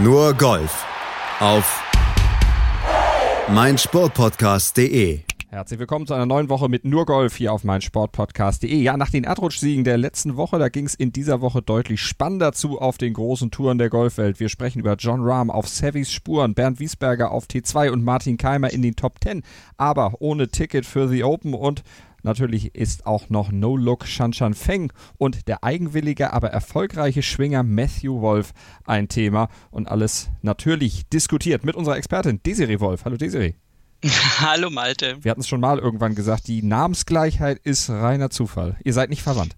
Nur Golf auf meinsportpodcast.de. Herzlich willkommen zu einer neuen Woche mit nur Golf hier auf meinsportpodcast.de. Ja, nach den Erdrutschsiegen der letzten Woche, da ging es in dieser Woche deutlich spannender zu auf den großen Touren der Golfwelt. Wir sprechen über John Rahm auf Savvys Spuren, Bernd Wiesberger auf T2 und Martin Keimer in den Top 10, aber ohne Ticket für The Open und Natürlich ist auch noch No Look Shanshan Feng und der eigenwillige, aber erfolgreiche Schwinger Matthew Wolf ein Thema und alles natürlich diskutiert mit unserer Expertin Desiree Wolf. Hallo Desiree. Hallo Malte. Wir hatten es schon mal irgendwann gesagt, die Namensgleichheit ist reiner Zufall. Ihr seid nicht verwandt.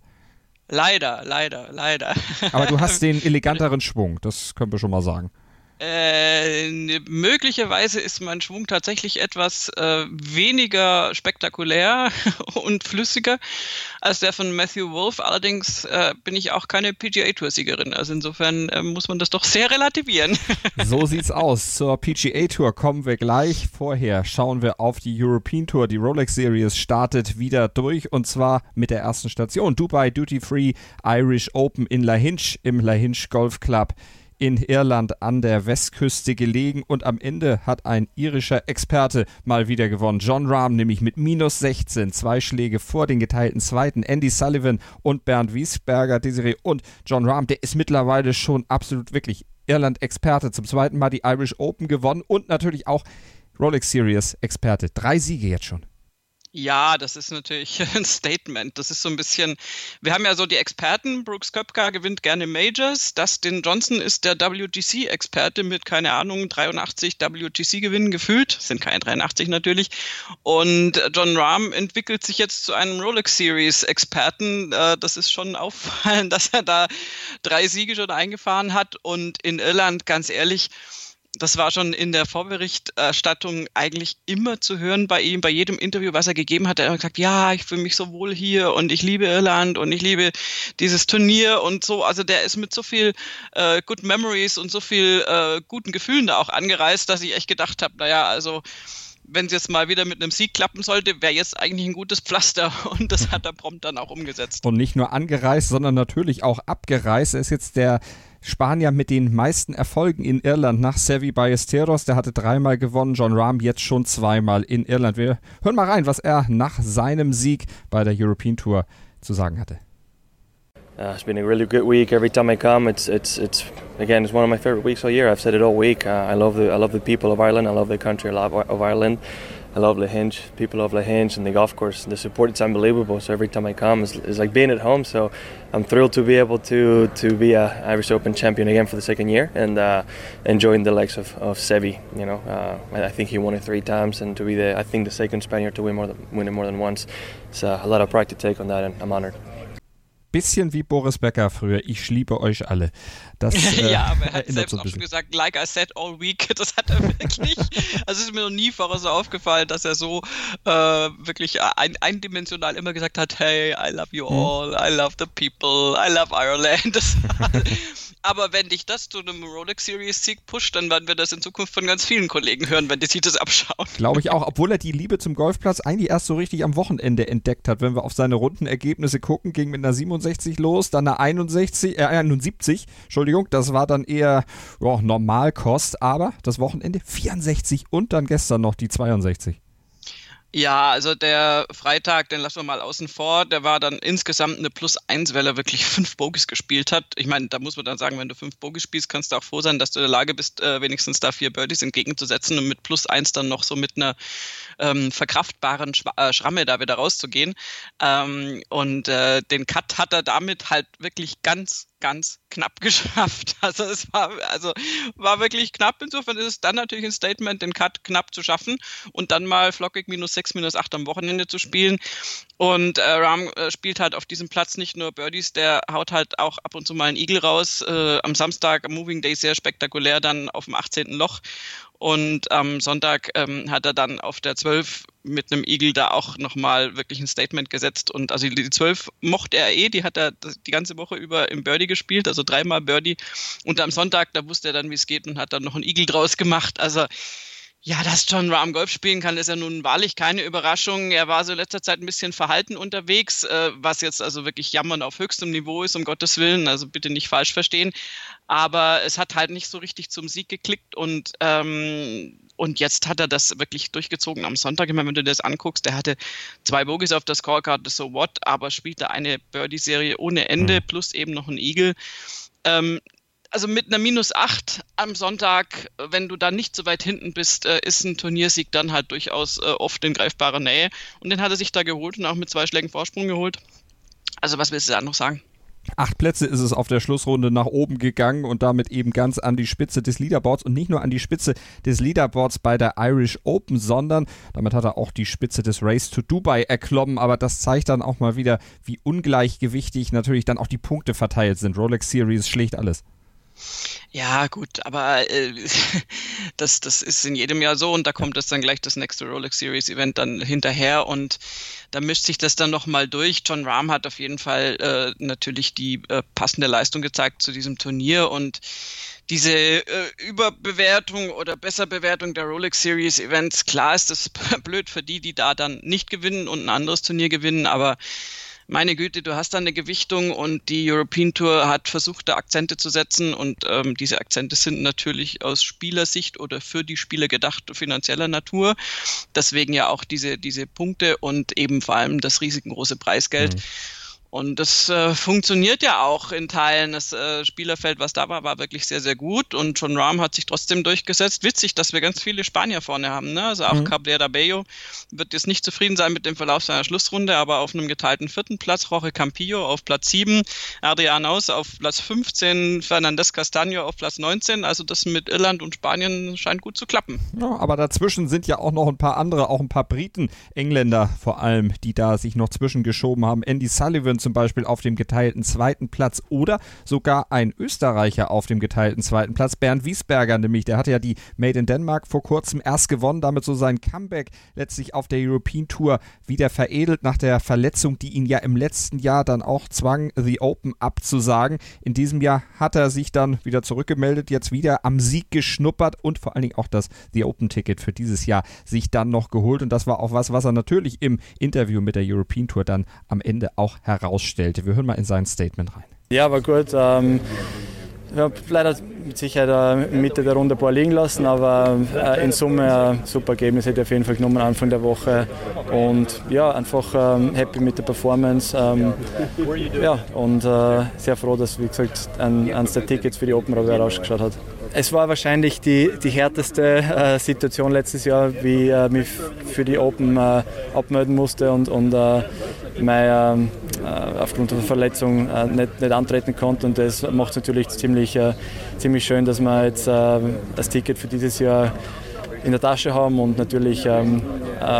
Leider, leider, leider. Aber du hast den eleganteren Schwung, das können wir schon mal sagen. Äh, möglicherweise ist mein Schwung tatsächlich etwas äh, weniger spektakulär und flüssiger als der von Matthew Wolf. Allerdings äh, bin ich auch keine PGA Tour Siegerin. Also insofern äh, muss man das doch sehr relativieren. so sieht's aus. Zur PGA Tour kommen wir gleich. Vorher schauen wir auf die European Tour. Die Rolex Series startet wieder durch und zwar mit der ersten Station Dubai Duty Free Irish Open in La Hinch im La Hinch Golf Club in Irland an der Westküste gelegen und am Ende hat ein irischer Experte mal wieder gewonnen. John Rahm nämlich mit minus 16, zwei Schläge vor den geteilten Zweiten. Andy Sullivan und Bernd Wiesberger, Desiree und John Rahm, der ist mittlerweile schon absolut wirklich Irland-Experte. Zum zweiten Mal die Irish Open gewonnen und natürlich auch Rolex Series Experte. Drei Siege jetzt schon. Ja, das ist natürlich ein Statement. Das ist so ein bisschen, wir haben ja so die Experten, Brooks Köpka gewinnt gerne Majors, Dustin Johnson ist der WGC-Experte mit, keine Ahnung, 83 WGC-Gewinnen gefühlt, sind keine 83 natürlich. Und John Rahm entwickelt sich jetzt zu einem Rolex Series-Experten. Äh, das ist schon auffallend, dass er da drei Siege schon eingefahren hat. Und in Irland, ganz ehrlich, das war schon in der Vorberichterstattung eigentlich immer zu hören bei ihm, bei jedem Interview, was er gegeben hat. Er hat gesagt, ja, ich fühle mich so wohl hier und ich liebe Irland und ich liebe dieses Turnier und so. Also der ist mit so viel äh, Good Memories und so viel äh, guten Gefühlen da auch angereist, dass ich echt gedacht habe, naja, also wenn es jetzt mal wieder mit einem Sieg klappen sollte, wäre jetzt eigentlich ein gutes Pflaster und das hat er prompt dann auch umgesetzt. Und nicht nur angereist, sondern natürlich auch abgereist. Er ist jetzt der Spanier mit den meisten Erfolgen in Irland nach Sevi Ballesteros. Der hatte dreimal gewonnen, John Rahm jetzt schon zweimal in Irland. Wir hören mal rein, was er nach seinem Sieg bei der European Tour zu sagen hatte. Uh, it's been a really good week. Every time I come, it's it's it's again it's one of my favorite weeks all year. I've said it all week. Uh, I love the I love the people of Ireland. I love the country of Ireland. I love Lahinch, people of Lahinch and the golf course. The support it's unbelievable. So every time I come, it's, it's like being at home. So I'm thrilled to be able to to be a Irish Open champion again for the second year and uh, enjoying the likes of, of Sevi. You know, uh, I think he won it three times, and to be the I think the second Spaniard to win more than, win it more than once. It's uh, a lot of pride to take on that, and I'm honored. Bisschen wie Boris Becker früher. Ich liebe euch alle. Das, äh, ja, aber er hat selbst so auch schon gesagt, like I said all week. Das hat er wirklich. also es ist mir noch nie vorher so aufgefallen, dass er so äh, wirklich ein, eindimensional immer gesagt hat, hey, I love you all, hm. I love the people, I love Ireland. aber wenn dich das zu einem Rolex Series Sieg pusht, dann werden wir das in Zukunft von ganz vielen Kollegen hören, wenn die sich das abschauen. Glaube ich auch, obwohl er die Liebe zum Golfplatz eigentlich erst so richtig am Wochenende entdeckt hat. Wenn wir auf seine Rundenergebnisse gucken, ging mit einer 67 los, dann eine 61, äh, 71, Entschuldigung Entschuldigung, das war dann eher oh, Normalkost, aber das Wochenende 64 und dann gestern noch die 62. Ja, also der Freitag, den lassen wir mal außen vor, der war dann insgesamt eine Plus 1, weil er wirklich fünf Bogies gespielt hat. Ich meine, da muss man dann sagen, wenn du fünf Bogies spielst, kannst du auch froh sein, dass du in der Lage bist, äh, wenigstens da vier Birdies entgegenzusetzen und mit Plus 1 dann noch so mit einer ähm, verkraftbaren Schwa äh, Schramme da wieder rauszugehen. Ähm, und äh, den Cut hat er damit halt wirklich ganz, ganz knapp geschafft. Also es war, also war wirklich knapp. Insofern ist es dann natürlich ein Statement, den Cut knapp zu schaffen und dann mal flockig minus 6, minus 8 am Wochenende zu spielen. Und äh, Ram äh, spielt halt auf diesem Platz nicht nur Birdies, der haut halt auch ab und zu mal einen Igel raus. Äh, am Samstag, am Moving Day, sehr spektakulär, dann auf dem 18. Loch. Und am Sonntag ähm, hat er dann auf der 12 mit einem Igel da auch nochmal wirklich ein Statement gesetzt. Und also die 12 mochte er eh, die hat er die ganze Woche über im Birdie gespielt, also dreimal Birdie. Und am Sonntag, da wusste er dann, wie es geht und hat dann noch einen Igel draus gemacht. Also Ja, dass John Rahm Golf spielen kann, ist ja nun wahrlich keine Überraschung. Er war so in letzter Zeit ein bisschen verhalten unterwegs, äh, was jetzt also wirklich jammern auf höchstem Niveau ist, um Gottes Willen, also bitte nicht falsch verstehen. Aber es hat halt nicht so richtig zum Sieg geklickt und, ähm, und jetzt hat er das wirklich durchgezogen am Sonntag. Ich meine, wenn du das anguckst, der hatte zwei Bogies auf der Scorecard, so what, aber spielte eine Birdie-Serie ohne Ende, mhm. plus eben noch ein Eagle. Ähm, also mit einer minus 8 am Sonntag, wenn du da nicht so weit hinten bist, äh, ist ein Turniersieg dann halt durchaus äh, oft in greifbarer Nähe. Und den hat er sich da geholt und auch mit zwei Schlägen Vorsprung geholt. Also was willst du da noch sagen? Acht Plätze ist es auf der Schlussrunde nach oben gegangen und damit eben ganz an die Spitze des Leaderboards und nicht nur an die Spitze des Leaderboards bei der Irish Open, sondern damit hat er auch die Spitze des Race to Dubai erklommen. Aber das zeigt dann auch mal wieder, wie ungleichgewichtig natürlich dann auch die Punkte verteilt sind. Rolex Series schlägt alles. Ja, gut, aber äh, das, das ist in jedem Jahr so und da kommt das dann gleich das nächste Rolex Series Event dann hinterher und da mischt sich das dann nochmal durch. John Rahm hat auf jeden Fall äh, natürlich die äh, passende Leistung gezeigt zu diesem Turnier und diese äh, Überbewertung oder Besserbewertung der Rolex Series Events, klar ist das blöd für die, die da dann nicht gewinnen und ein anderes Turnier gewinnen, aber meine Güte, du hast da eine Gewichtung und die European Tour hat versucht, da Akzente zu setzen und ähm, diese Akzente sind natürlich aus Spielersicht oder für die Spieler gedacht finanzieller Natur. Deswegen ja auch diese, diese Punkte und eben vor allem das riesengroße Preisgeld. Mhm. Und das äh, funktioniert ja auch in Teilen. Das äh, Spielerfeld, was da war, war wirklich sehr, sehr gut. Und John Rahm hat sich trotzdem durchgesetzt. Witzig, dass wir ganz viele Spanier vorne haben. Ne? Also auch mhm. Cabrera Bello wird jetzt nicht zufrieden sein mit dem Verlauf seiner Schlussrunde, aber auf einem geteilten vierten Platz. Jorge Campillo auf Platz 7, Adrian Aus auf Platz 15, Fernandez Castaño auf Platz 19. Also das mit Irland und Spanien scheint gut zu klappen. Ja, aber dazwischen sind ja auch noch ein paar andere, auch ein paar Briten, Engländer vor allem, die da sich noch zwischengeschoben haben. Andy Sullivan zum Beispiel auf dem geteilten zweiten Platz oder sogar ein Österreicher auf dem geteilten zweiten Platz, Bernd Wiesberger nämlich, der hatte ja die Made in Denmark vor kurzem erst gewonnen, damit so sein Comeback letztlich auf der European Tour wieder veredelt nach der Verletzung, die ihn ja im letzten Jahr dann auch zwang, The Open abzusagen. In diesem Jahr hat er sich dann wieder zurückgemeldet, jetzt wieder am Sieg geschnuppert und vor allen Dingen auch das The Open Ticket für dieses Jahr sich dann noch geholt und das war auch was, was er natürlich im Interview mit der European Tour dann am Ende auch heraus herausstellte. Wir hören mal in sein Statement rein. Ja, war gut. Ähm, ich habe leider mit Sicherheit in Mitte der Runde ein paar liegen lassen, aber äh, in Summe ein super Ergebnis hätte ich auf jeden Fall genommen Anfang der Woche. Und ja, einfach ähm, happy mit der Performance. Ähm, ja, und äh, sehr froh, dass, wie gesagt, ein, eines der Tickets für die Open Road rausgeschaut hat. Es war wahrscheinlich die, die härteste äh, Situation letztes Jahr, wie ich äh, mich für die Open äh, abmelden musste und, und äh, mein, äh, aufgrund der Verletzung äh, nicht, nicht antreten konnte. Und das macht es natürlich ziemlich, ziemlich schön, dass wir jetzt das Ticket für dieses Jahr in der Tasche haben und natürlich ähm,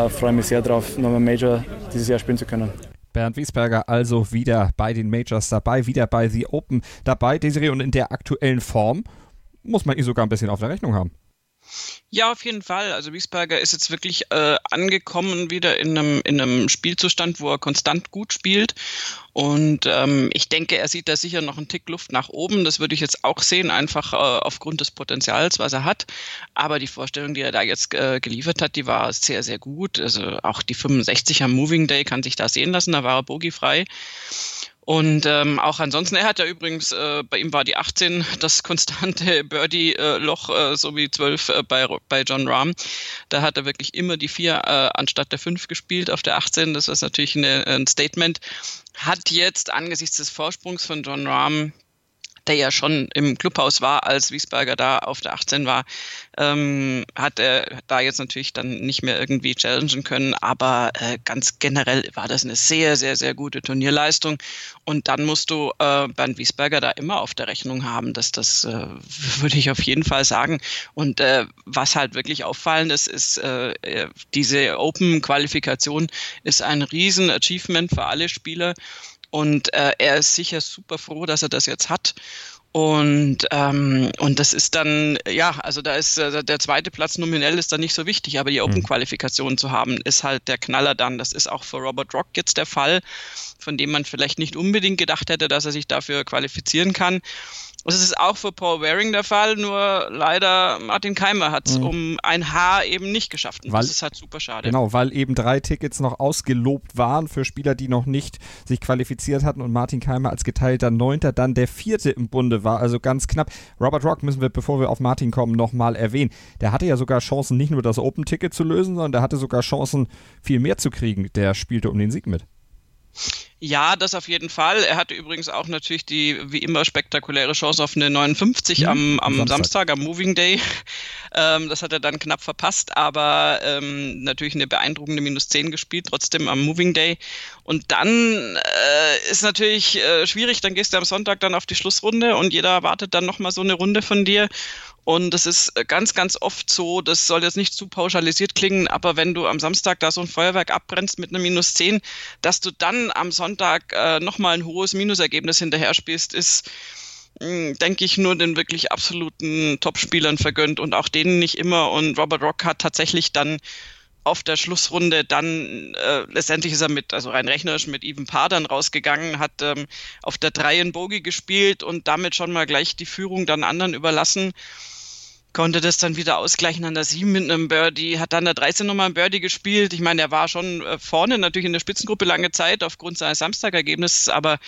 freue mich sehr darauf, nochmal Major dieses Jahr spielen zu können. Bernd Wiesberger also wieder bei den Majors dabei, wieder bei The Open dabei, Desiree, und in der aktuellen Form muss man ihn sogar ein bisschen auf der Rechnung haben. Ja, auf jeden Fall. Also Wiesberger ist jetzt wirklich äh, angekommen wieder in einem, in einem Spielzustand, wo er konstant gut spielt. Und ähm, ich denke, er sieht da sicher noch einen Tick Luft nach oben. Das würde ich jetzt auch sehen, einfach äh, aufgrund des Potenzials, was er hat. Aber die Vorstellung, die er da jetzt äh, geliefert hat, die war sehr, sehr gut. Also auch die 65 am Moving Day kann sich da sehen lassen. Da war er bogiefrei. Und ähm, auch ansonsten, er hat ja übrigens, äh, bei ihm war die 18 das konstante Birdie-Loch, äh, so wie 12 äh, bei, bei John Rahm. Da hat er wirklich immer die 4 äh, anstatt der 5 gespielt auf der 18. Das ist natürlich eine, ein Statement. Hat jetzt angesichts des Vorsprungs von John Rahm der ja schon im Clubhaus war, als Wiesberger da auf der 18 war, ähm, hat er da jetzt natürlich dann nicht mehr irgendwie challengen können. Aber äh, ganz generell war das eine sehr, sehr, sehr gute Turnierleistung. Und dann musst du äh, Bernd Wiesberger da immer auf der Rechnung haben. dass das äh, würde ich auf jeden Fall sagen. Und äh, was halt wirklich auffallend ist, ist äh, äh diese Open-Qualifikation ist ein riesen Achievement für alle Spieler. Und äh, er ist sicher super froh, dass er das jetzt hat. Und, ähm, und das ist dann, ja, also da ist äh, der zweite Platz nominell ist dann nicht so wichtig, aber die mhm. Open-Qualifikation zu haben, ist halt der Knaller dann. Das ist auch für Robert Rock jetzt der Fall, von dem man vielleicht nicht unbedingt gedacht hätte, dass er sich dafür qualifizieren kann. Das ist auch für Paul Waring der Fall, nur leider Martin Keimer hat es mhm. um ein Haar eben nicht geschafft. Und weil, das ist halt super schade. Genau, weil eben drei Tickets noch ausgelobt waren für Spieler, die noch nicht sich qualifiziert hatten und Martin Keimer als geteilter Neunter dann der vierte im Bunde war, also ganz knapp. Robert Rock müssen wir, bevor wir auf Martin kommen, nochmal erwähnen. Der hatte ja sogar Chancen, nicht nur das Open-Ticket zu lösen, sondern der hatte sogar Chancen, viel mehr zu kriegen. Der spielte um den Sieg mit. Ja, das auf jeden Fall. Er hatte übrigens auch natürlich die wie immer spektakuläre Chance auf eine 59 mhm, am, am Samstag. Samstag. am Moving Day. Ähm, das hat er dann knapp verpasst, aber ähm, natürlich eine beeindruckende Minus 10 gespielt, trotzdem am Moving Day. Und dann äh, ist natürlich äh, schwierig, dann gehst du am Sonntag dann auf die Schlussrunde und jeder erwartet dann nochmal so eine Runde von dir. Und es ist ganz, ganz oft so, das soll jetzt nicht zu pauschalisiert klingen, aber wenn du am Samstag da so ein Feuerwerk abbrennst mit einer Minus 10, dass du dann am Sonntag äh, nochmal ein hohes Minusergebnis hinterher spielst, ist, hm, denke ich, nur den wirklich absoluten Topspielern vergönnt und auch denen nicht immer. Und Robert Rock hat tatsächlich dann auf der Schlussrunde dann äh, letztendlich ist er mit, also rein rechnerisch mit Even Paar dann rausgegangen, hat ähm, auf der 3 in Bogie gespielt und damit schon mal gleich die Führung dann anderen überlassen. Konnte das dann wieder ausgleichen an der 7 mit einem Birdie, hat dann der 13 nochmal ein Birdie gespielt. Ich meine, er war schon äh, vorne natürlich in der Spitzengruppe lange Zeit aufgrund seines Samstagergebnisses, aber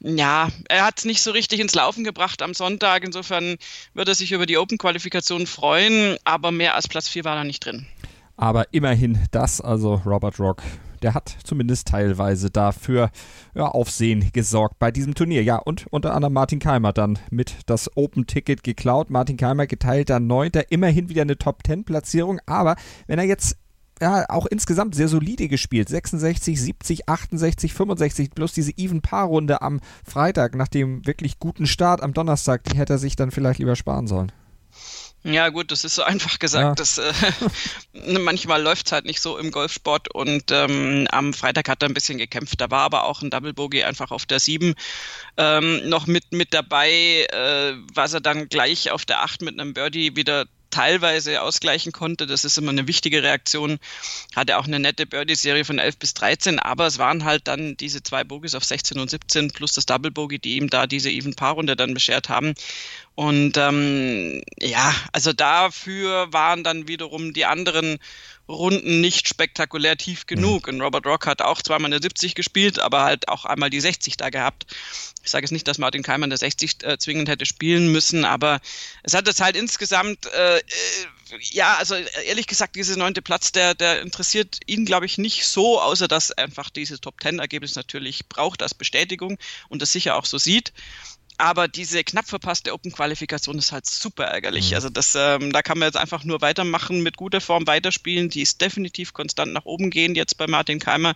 ja, er hat es nicht so richtig ins Laufen gebracht am Sonntag. Insofern wird er sich über die Open-Qualifikation freuen, aber mehr als Platz 4 war da nicht drin. Aber immerhin das, also Robert Rock, der hat zumindest teilweise dafür ja, Aufsehen gesorgt bei diesem Turnier. Ja, und unter anderem Martin Keimer dann mit das Open-Ticket geklaut. Martin Keimer geteilter Neunter, immerhin wieder eine Top-10-Platzierung. Aber wenn er jetzt ja, auch insgesamt sehr solide gespielt. 66, 70, 68, 65, plus diese Even-Paar-Runde am Freitag nach dem wirklich guten Start am Donnerstag, die hätte er sich dann vielleicht lieber sparen sollen. Ja, gut, das ist so einfach gesagt. Ja. Dass, äh, manchmal läuft es halt nicht so im Golfsport und ähm, am Freitag hat er ein bisschen gekämpft. Da war aber auch ein Double Bogey einfach auf der 7 ähm, noch mit, mit dabei, äh, was er dann gleich auf der 8 mit einem Birdie wieder teilweise ausgleichen konnte. Das ist immer eine wichtige Reaktion. Hatte auch eine nette Birdie-Serie von 11 bis 13, aber es waren halt dann diese zwei Bogies auf 16 und 17 plus das Double Bogey, die ihm da diese Even-Paar-Runde dann beschert haben. Und ähm, ja, also dafür waren dann wiederum die anderen Runden nicht spektakulär tief genug. Mhm. Und Robert Rock hat auch zweimal eine 70 gespielt, aber halt auch einmal die 60 da gehabt. Ich sage jetzt nicht, dass Martin Keimer der 60 äh, zwingend hätte spielen müssen, aber es hat es halt insgesamt, äh, äh, ja, also ehrlich gesagt, dieser neunte Platz, der, der interessiert ihn, glaube ich, nicht so, außer dass einfach dieses Top-10-Ergebnis natürlich braucht als Bestätigung und das sicher auch so sieht. Aber diese knapp verpasste Open-Qualifikation ist halt super ärgerlich. Mhm. Also das, ähm, da kann man jetzt einfach nur weitermachen, mit guter Form weiterspielen. Die ist definitiv konstant nach oben gehen jetzt bei Martin Keimer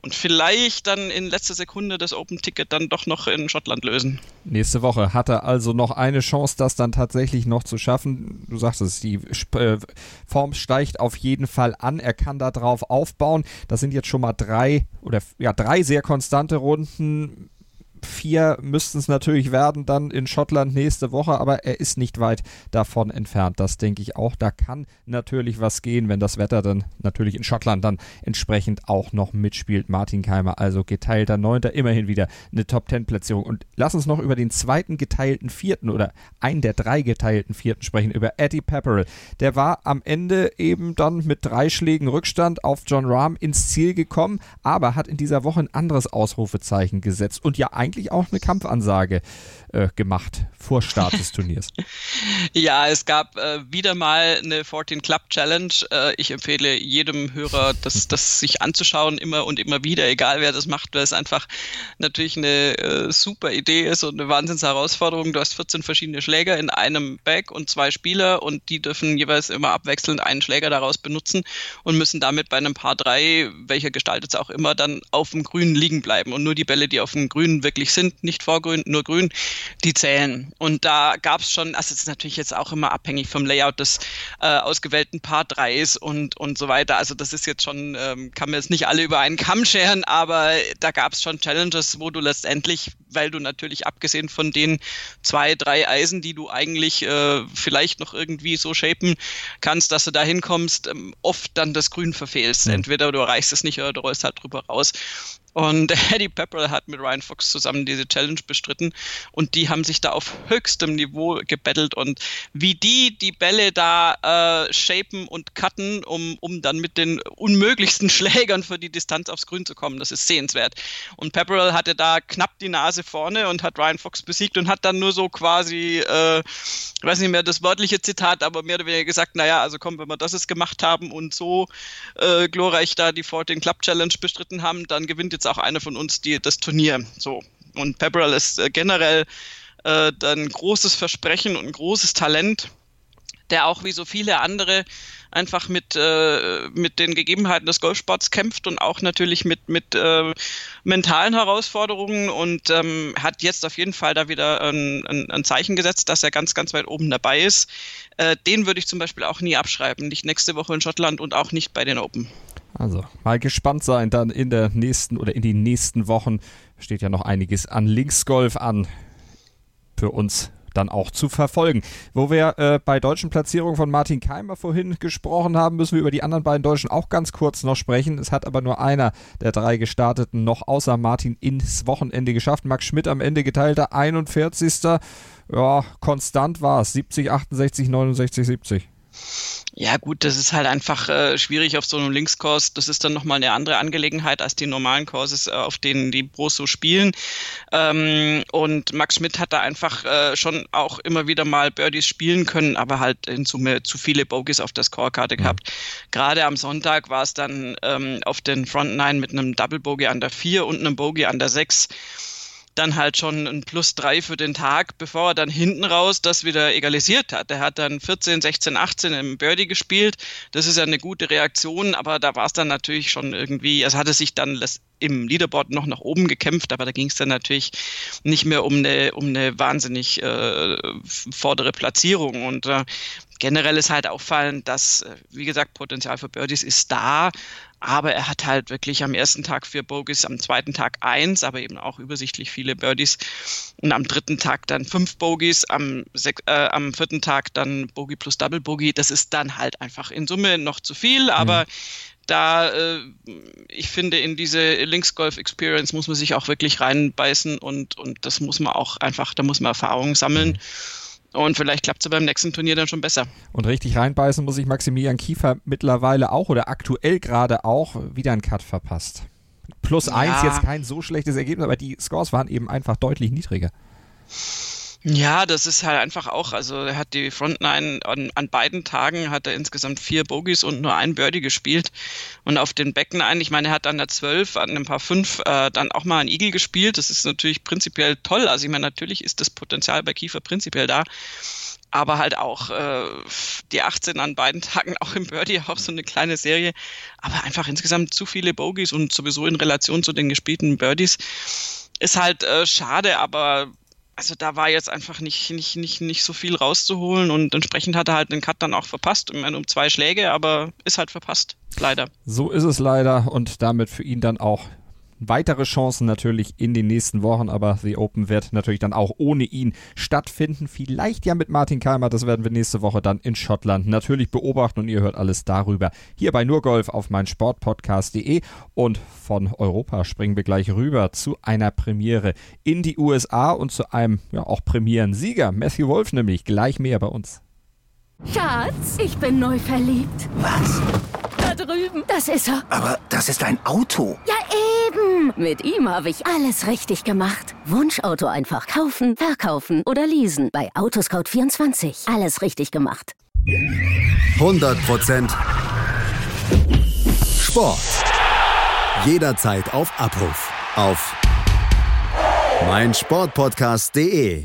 und vielleicht dann in letzter Sekunde das Open-Ticket dann doch noch in Schottland lösen. Nächste Woche hat er also noch eine Chance, das dann tatsächlich noch zu schaffen. Du sagst es, die äh, Form steigt auf jeden Fall an. Er kann da drauf aufbauen. Das sind jetzt schon mal drei oder ja drei sehr konstante Runden Vier müssten es natürlich werden dann in Schottland nächste Woche, aber er ist nicht weit davon entfernt. Das denke ich auch. Da kann natürlich was gehen, wenn das Wetter dann natürlich in Schottland dann entsprechend auch noch mitspielt. Martin Keimer, also geteilter Neunter, immerhin wieder eine Top-10-Platzierung. Und lass uns noch über den zweiten geteilten Vierten oder einen der drei geteilten Vierten sprechen, über Eddie Pepperell. Der war am Ende eben dann mit drei Schlägen Rückstand auf John Rahm ins Ziel gekommen, aber hat in dieser Woche ein anderes Ausrufezeichen gesetzt und ja eigentlich eigentlich auch eine Kampfansage äh, gemacht vor Start des Turniers. ja, es gab äh, wieder mal eine 14 Club Challenge. Äh, ich empfehle jedem Hörer, das, das sich anzuschauen, immer und immer wieder, egal wer das macht, weil es einfach natürlich eine äh, super Idee ist und eine Wahnsinnsherausforderung. Du hast 14 verschiedene Schläger in einem Bag und zwei Spieler und die dürfen jeweils immer abwechselnd einen Schläger daraus benutzen und müssen damit bei einem Paar 3, welcher gestaltet es auch immer, dann auf dem Grünen liegen bleiben. Und nur die Bälle, die auf dem Grünen wirklich sind, nicht vorgrün, nur grün, die zählen. Und da gab es schon, also es ist natürlich jetzt auch immer abhängig vom Layout des äh, ausgewählten Part 3s und, und so weiter. Also das ist jetzt schon, ähm, kann man jetzt nicht alle über einen Kamm scheren, aber da gab es schon Challenges, wo du letztendlich, weil du natürlich abgesehen von den zwei, drei Eisen, die du eigentlich äh, vielleicht noch irgendwie so shapen kannst, dass du da hinkommst, ähm, oft dann das Grün verfehlst. Entweder du erreichst es nicht oder du rollst halt drüber raus. Und Eddie Pepperell hat mit Ryan Fox zusammen diese Challenge bestritten und die haben sich da auf höchstem Niveau gebettelt und wie die die Bälle da äh, shapen und cutten, um, um dann mit den unmöglichsten Schlägern für die Distanz aufs Grün zu kommen, das ist sehenswert. Und Pepperell hatte da knapp die Nase vorne und hat Ryan Fox besiegt und hat dann nur so quasi, äh, ich weiß nicht mehr das wörtliche Zitat, aber mehr oder weniger gesagt, naja, also komm, wenn wir das jetzt gemacht haben und so äh, glorreich da die 14 Club Challenge bestritten haben, dann gewinnt jetzt auch einer von uns die, das Turnier. So. Und Pepperell ist äh, generell äh, ein großes Versprechen und ein großes Talent, der auch wie so viele andere einfach mit, äh, mit den Gegebenheiten des Golfsports kämpft und auch natürlich mit, mit äh, mentalen Herausforderungen und ähm, hat jetzt auf jeden Fall da wieder ein, ein, ein Zeichen gesetzt, dass er ganz, ganz weit oben dabei ist. Äh, den würde ich zum Beispiel auch nie abschreiben, nicht nächste Woche in Schottland und auch nicht bei den Open. Also mal gespannt sein dann in der nächsten oder in den nächsten Wochen steht ja noch einiges an Linksgolf an für uns dann auch zu verfolgen. Wo wir äh, bei deutschen Platzierungen von Martin Keimer vorhin gesprochen haben, müssen wir über die anderen beiden Deutschen auch ganz kurz noch sprechen. Es hat aber nur einer der drei Gestarteten noch außer Martin ins Wochenende geschafft. Max Schmidt am Ende geteilter 41. Ja, konstant war es. 70, 68, 69, 70. Ja, gut, das ist halt einfach äh, schwierig auf so einem Linkskurs. Das ist dann nochmal eine andere Angelegenheit als die normalen Kurses, äh, auf denen die Pros so spielen. Ähm, und Max Schmidt hat da einfach äh, schon auch immer wieder mal Birdies spielen können, aber halt in Summe zu viele Bogies auf der Scorekarte mhm. gehabt. Gerade am Sonntag war es dann ähm, auf den Front Nine mit einem Double Bogey an der 4 und einem Bogey an der 6 dann halt schon ein Plus 3 für den Tag, bevor er dann hinten raus das wieder egalisiert hat. Er hat dann 14, 16, 18 im Birdie gespielt. Das ist ja eine gute Reaktion, aber da war es dann natürlich schon irgendwie, es hatte sich dann im Leaderboard noch nach oben gekämpft, aber da ging es dann natürlich nicht mehr um eine, um eine wahnsinnig äh, vordere Platzierung. Und äh, generell ist halt auffallend, dass, äh, wie gesagt, Potenzial für Birdies ist da, aber er hat halt wirklich am ersten Tag vier Bogies, am zweiten Tag eins, aber eben auch übersichtlich viele Birdies. Und am dritten Tag dann fünf Bogies, am, äh, am vierten Tag dann Bogie plus Double Bogie. Das ist dann halt einfach in Summe noch zu viel, aber mhm. da, äh, ich finde, in diese Links Golf Experience muss man sich auch wirklich reinbeißen und, und das muss man auch einfach, da muss man Erfahrungen sammeln. Mhm. Und vielleicht klappt es beim nächsten Turnier dann schon besser. Und richtig reinbeißen muss sich Maximilian Kiefer mittlerweile auch oder aktuell gerade auch wieder einen Cut verpasst. Plus ja. eins, jetzt kein so schlechtes Ergebnis, aber die Scores waren eben einfach deutlich niedriger. Ja, das ist halt einfach auch, also er hat die Frontline an, an beiden Tagen hat er insgesamt vier Bogies und nur ein Birdie gespielt. Und auf den Becken ein, ich meine, er hat an der 12, an ein paar 5 äh, dann auch mal ein Igel gespielt, das ist natürlich prinzipiell toll, also ich meine, natürlich ist das Potenzial bei Kiefer prinzipiell da, aber halt auch äh, die 18 an beiden Tagen auch im Birdie, auch so eine kleine Serie, aber einfach insgesamt zu viele Bogies und sowieso in Relation zu den gespielten Birdies. Ist halt äh, schade, aber also da war jetzt einfach nicht, nicht, nicht, nicht so viel rauszuholen und entsprechend hat er halt den Cut dann auch verpasst. Ich meine, um zwei Schläge, aber ist halt verpasst. Leider. So ist es leider und damit für ihn dann auch weitere Chancen natürlich in den nächsten Wochen, aber The Open wird natürlich dann auch ohne ihn stattfinden. Vielleicht ja mit Martin Keimer, das werden wir nächste Woche dann in Schottland natürlich beobachten und ihr hört alles darüber hier bei Nurgolf auf mein Sportpodcast.de und von Europa springen wir gleich rüber zu einer Premiere in die USA und zu einem ja auch Premierensieger, Matthew Wolf nämlich, gleich mehr bei uns. Schatz, ich bin neu verliebt. Was? Drüben. Das ist er. Aber das ist ein Auto. Ja, eben. Mit ihm habe ich alles richtig gemacht. Wunschauto einfach kaufen, verkaufen oder leasen. Bei Autoscout24. Alles richtig gemacht. 100% Sport. Jederzeit auf Abruf. Auf meinsportpodcast.de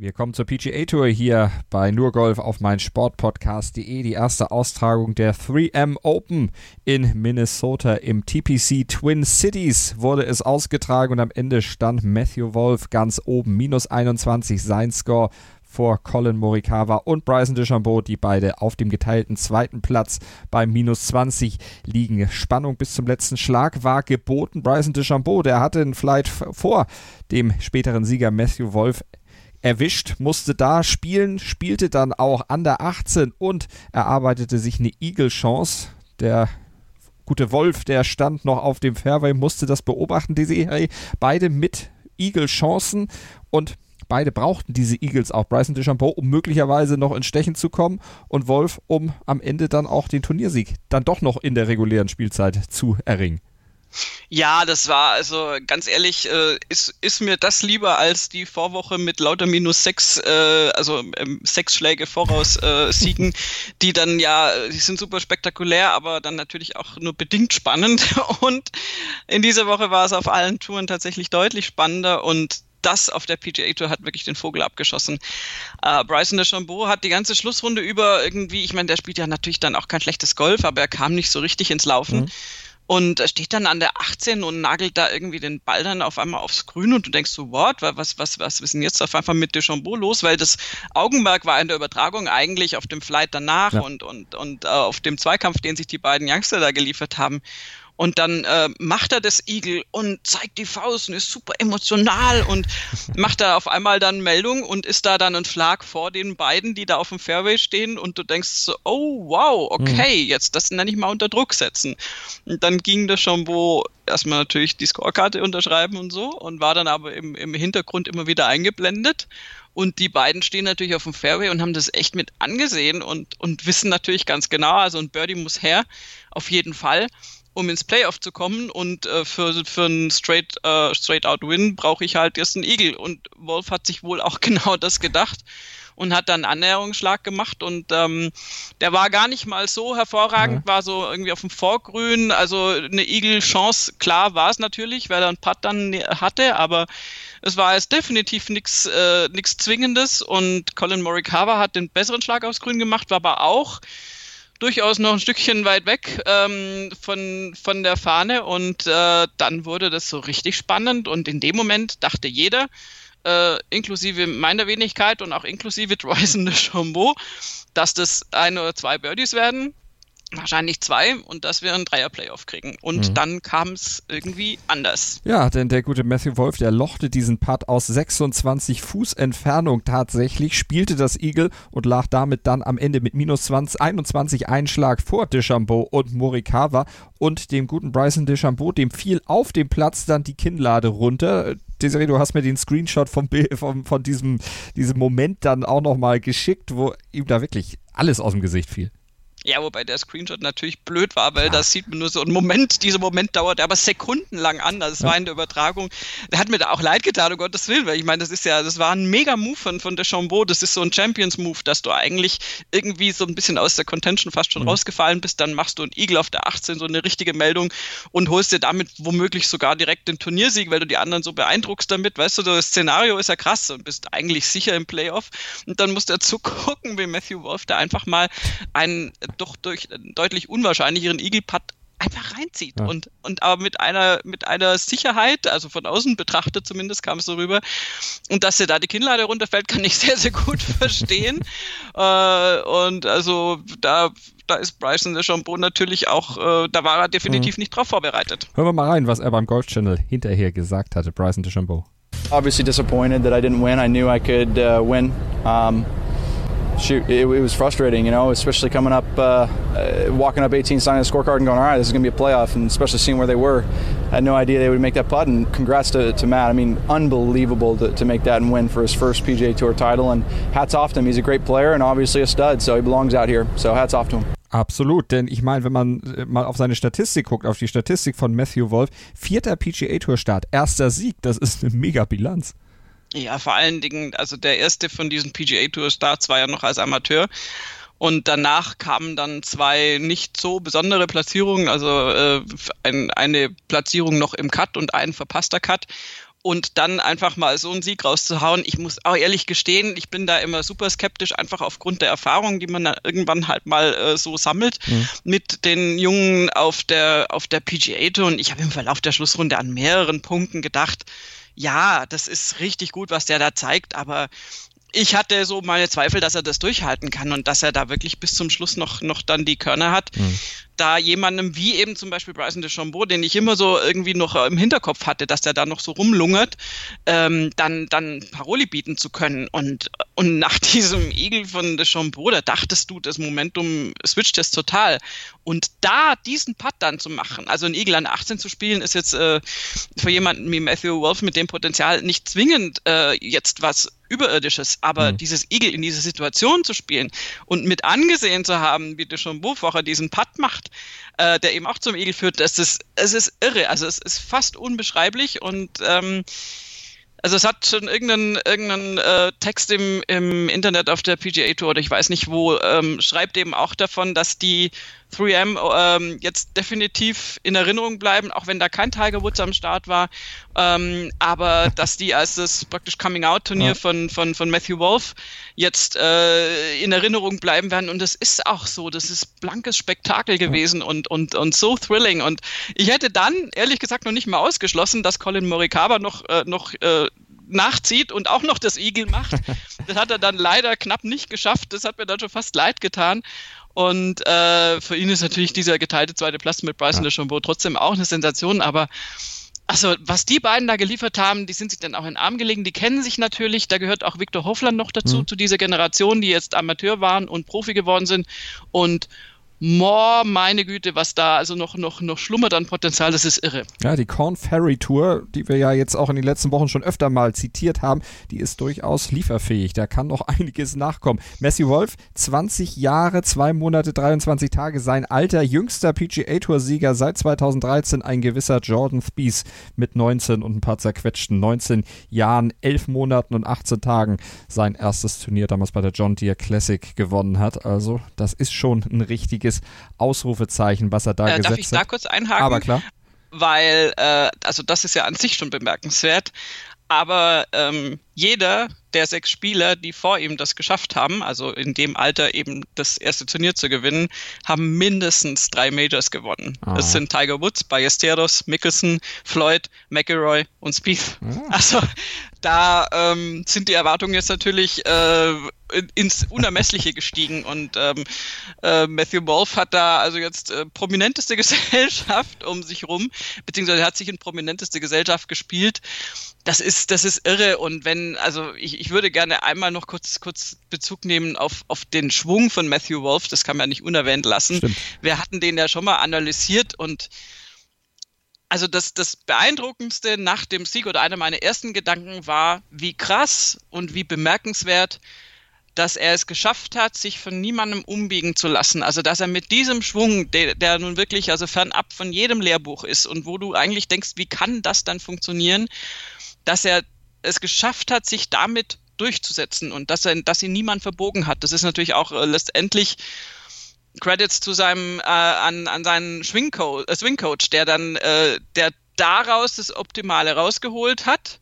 wir kommen zur PGA Tour hier bei Nurgolf auf mein Sportpodcast.de. Die erste Austragung der 3M Open in Minnesota im TPC Twin Cities wurde es ausgetragen und am Ende stand Matthew Wolf ganz oben. Minus 21 sein Score vor Colin Morikawa und Bryson DeChambeau, die beide auf dem geteilten zweiten Platz bei minus 20 liegen. Spannung bis zum letzten Schlag war geboten. Bryson DeChambeau, der hatte einen Flight vor dem späteren Sieger Matthew Wolf erwischt, musste da spielen, spielte dann auch an der 18 und erarbeitete sich eine Eagle-Chance. Der gute Wolf, der stand noch auf dem Fairway, musste das beobachten, die Serie. Beide mit Eagle-Chancen und beide brauchten diese Eagles auch. Bryson DeChambeau, um möglicherweise noch ins Stechen zu kommen und Wolf, um am Ende dann auch den Turniersieg dann doch noch in der regulären Spielzeit zu erringen. Ja, das war also ganz ehrlich, äh, ist, ist mir das lieber als die Vorwoche mit lauter minus sechs, äh, also ähm, sechs Schläge voraus äh, Siegen, die dann ja, die sind super spektakulär, aber dann natürlich auch nur bedingt spannend. Und in dieser Woche war es auf allen Touren tatsächlich deutlich spannender und das auf der PGA Tour hat wirklich den Vogel abgeschossen. Äh, Bryson DeChambeau hat die ganze Schlussrunde über irgendwie, ich meine, der spielt ja natürlich dann auch kein schlechtes Golf, aber er kam nicht so richtig ins Laufen. Mhm und steht dann an der 18 und nagelt da irgendwie den Ball dann auf einmal aufs Grün und du denkst so, what, was, was, was ist denn jetzt auf einmal mit Deschambeau los? Weil das Augenmerk war in der Übertragung eigentlich auf dem Flight danach ja. und, und, und äh, auf dem Zweikampf, den sich die beiden Youngster da geliefert haben. Und dann äh, macht er das Igel und zeigt die Faust und ist super emotional und macht da auf einmal dann Meldung und ist da dann ein Flag vor den beiden, die da auf dem Fairway stehen und du denkst so, oh wow, okay, mhm. jetzt das nenne ich mal unter Druck setzen. Und dann ging das schon, wo erstmal natürlich die Scorekarte unterschreiben und so und war dann aber im, im Hintergrund immer wieder eingeblendet. Und die beiden stehen natürlich auf dem Fairway und haben das echt mit angesehen und, und wissen natürlich ganz genau, also ein Birdie muss her, auf jeden Fall um ins Playoff zu kommen. Und äh, für, für einen Straight, äh, Straight Out Win brauche ich halt erst einen Eagle. Und Wolf hat sich wohl auch genau das gedacht und hat dann einen Annäherungsschlag gemacht und ähm, der war gar nicht mal so hervorragend, war so irgendwie auf dem Vorgrün, also eine Eagle-Chance, klar war es natürlich, weil er einen Putt dann hatte, aber es war jetzt definitiv nichts äh, Zwingendes und Colin Morikawa hat den besseren Schlag aufs Grün gemacht, war aber auch durchaus noch ein Stückchen weit weg ähm, von, von der Fahne. Und äh, dann wurde das so richtig spannend. Und in dem Moment dachte jeder, äh, inklusive meiner Wenigkeit und auch inklusive Droyson de Chambeau, dass das ein oder zwei Birdies werden wahrscheinlich zwei und dass wir einen Dreier-Playoff kriegen. Und mhm. dann kam es irgendwie anders. Ja, denn der gute Matthew Wolf, der lochte diesen Putt aus 26 Fuß Entfernung tatsächlich, spielte das Eagle und lag damit dann am Ende mit minus 20, 21 Einschlag vor Deschambeau und Morikawa und dem guten Bryson Deschambeau, dem fiel auf dem Platz dann die Kinnlade runter. Desiree, du hast mir den Screenshot vom, vom, von diesem, diesem Moment dann auch nochmal geschickt, wo ihm da wirklich alles aus dem Gesicht fiel. Ja, wobei der Screenshot natürlich blöd war, weil ja. das sieht man nur so einen Moment, dieser Moment dauert aber sekundenlang an. Das ja. war in der Übertragung. Der hat mir da auch leid getan, um Gottes Willen, weil ich meine, das ist ja, das war ein mega Move von, von der Chambeau. Das ist so ein Champions-Move, dass du eigentlich irgendwie so ein bisschen aus der Contention fast schon mhm. rausgefallen bist. Dann machst du einen Eagle auf der 18, so eine richtige Meldung und holst dir damit womöglich sogar direkt den Turniersieg, weil du die anderen so beeindruckst damit. Weißt du, das Szenario ist ja krass und bist eigentlich sicher im Playoff. Und dann musst du dazu gucken, wie Matthew Wolf da einfach mal einen doch durch einen deutlich unwahrscheinlicheren Eagle-Putt einfach reinzieht ja. und, und aber mit einer, mit einer Sicherheit, also von außen betrachtet zumindest kam es so rüber. Und dass er da die Kinnlade runterfällt, kann ich sehr, sehr gut verstehen. äh, und also da, da ist Bryson der Chambeau natürlich auch, äh, da war er definitiv mhm. nicht drauf vorbereitet. Hören wir mal rein, was er beim Golf Channel hinterher gesagt hatte, Bryson DeChambeau. Obviously disappointed that I didn't win. I knew I could uh, win. Um, shoot, it, it, was frustrating, you know, especially coming up, uh, uh, walking up 18, signing the scorecard and going, all right, this is going to be a playoff, and especially seeing where they were. I had no idea they would make that putt, and congrats to, to Matt. I mean, unbelievable to, to, make that and win for his first PGA Tour title, and hats off to him. He's a great player and obviously a stud, so he belongs out here. So hats off to him. Absolut, denn ich meine, wenn man äh, mal auf seine Statistik guckt, auf die Statistik von Matthew Wolf, vierter PGA Tour Start, erster Sieg, das ist eine mega Bilanz. Ja, vor allen Dingen, also der erste von diesen PGA Tour Starts war ja noch als Amateur. Und danach kamen dann zwei nicht so besondere Platzierungen, also äh, ein, eine Platzierung noch im Cut und ein verpasster Cut. Und dann einfach mal so einen Sieg rauszuhauen. Ich muss auch ehrlich gestehen, ich bin da immer super skeptisch, einfach aufgrund der Erfahrung, die man da irgendwann halt mal äh, so sammelt mhm. mit den Jungen auf der, auf der PGA Tour. Und ich habe im Verlauf der Schlussrunde an mehreren Punkten gedacht, ja, das ist richtig gut, was der da zeigt, aber ich hatte so meine Zweifel, dass er das durchhalten kann und dass er da wirklich bis zum Schluss noch, noch dann die Körner hat. Mhm. Da jemandem wie eben zum Beispiel Bryson DeChambeau, den ich immer so irgendwie noch im Hinterkopf hatte, dass der da noch so rumlungert, ähm, dann, dann Paroli bieten zu können. Und, und nach diesem Igel von DeChambeau, da dachtest du, das Momentum switcht es total. Und da diesen Putt dann zu machen, also ein Igel an 18 zu spielen, ist jetzt äh, für jemanden wie Matthew Wolf mit dem Potenzial nicht zwingend äh, jetzt was Überirdisches, aber mhm. dieses Igel in dieser Situation zu spielen und mit angesehen zu haben, wie der schon Buchwacher diesen Putt macht, äh, der eben auch zum Igel führt, das ist, es ist irre. Also es ist fast unbeschreiblich und ähm, also es hat schon irgendeinen, irgendeinen äh, Text im, im Internet auf der PGA Tour oder ich weiß nicht wo, ähm, schreibt eben auch davon, dass die 3M ähm, jetzt definitiv in Erinnerung bleiben, auch wenn da kein Tiger Woods am Start war. Ähm, aber dass die als das praktisch Coming-out-Turnier ja. von, von, von Matthew Wolf jetzt äh, in Erinnerung bleiben werden. Und das ist auch so. Das ist blankes Spektakel gewesen und, und, und so thrilling. Und ich hätte dann, ehrlich gesagt, noch nicht mal ausgeschlossen, dass Colin Morikawa noch, äh, noch äh, nachzieht und auch noch das Igel macht. Das hat er dann leider knapp nicht geschafft. Das hat mir dann schon fast leid getan. Und äh, für ihn ist natürlich dieser geteilte zweite Platz mit Bryson ja. DeChambeau trotzdem auch eine Sensation, aber also was die beiden da geliefert haben, die sind sich dann auch in den Arm gelegen, die kennen sich natürlich, da gehört auch Viktor Hofland noch dazu, mhm. zu dieser Generation, die jetzt Amateur waren und Profi geworden sind und More, meine Güte, was da also noch, noch, noch schlummert an Potenzial, das ist irre. Ja, die Corn Ferry Tour, die wir ja jetzt auch in den letzten Wochen schon öfter mal zitiert haben, die ist durchaus lieferfähig. Da kann noch einiges nachkommen. Messi Wolf, 20 Jahre, 2 Monate, 23 Tage, sein alter, jüngster PGA Tour Sieger seit 2013, ein gewisser Jordan Spieth mit 19 und ein paar zerquetschten 19 Jahren, 11 Monaten und 18 Tagen sein erstes Turnier damals bei der John Deere Classic gewonnen hat. Also, das ist schon ein richtiges riesiges Ausrufezeichen, was er da äh, gesetzt hat. Darf ich da kurz einhaken? Aber klar. Weil, äh, also das ist ja an sich schon bemerkenswert, aber ähm, jeder der sechs Spieler, die vor ihm das geschafft haben, also in dem Alter eben das erste Turnier zu gewinnen, haben mindestens drei Majors gewonnen. Ah. Das sind Tiger Woods, Ballesteros, Mickelson, Floyd, McElroy und Spieth. Ah. Also da ähm, sind die Erwartungen jetzt natürlich äh, ins Unermessliche gestiegen und ähm, äh, Matthew Wolf hat da also jetzt äh, prominenteste Gesellschaft um sich rum, beziehungsweise hat sich in prominenteste Gesellschaft gespielt. Das ist, das ist irre und wenn, also ich, ich würde gerne einmal noch kurz, kurz Bezug nehmen auf, auf den Schwung von Matthew Wolf, das kann man ja nicht unerwähnt lassen. Stimmt. Wir hatten den ja schon mal analysiert und also das, das Beeindruckendste nach dem Sieg oder einer meiner ersten Gedanken war, wie krass und wie bemerkenswert, dass er es geschafft hat, sich von niemandem umbiegen zu lassen. Also dass er mit diesem Schwung, der, der nun wirklich also fernab von jedem Lehrbuch ist und wo du eigentlich denkst, wie kann das dann funktionieren, dass er es geschafft hat, sich damit durchzusetzen und dass er, dass ihn niemand verbogen hat. Das ist natürlich auch äh, letztendlich Credits zu seinem, äh, an, an seinen Swing-Coach, äh, Swing der dann, äh, der daraus das Optimale rausgeholt hat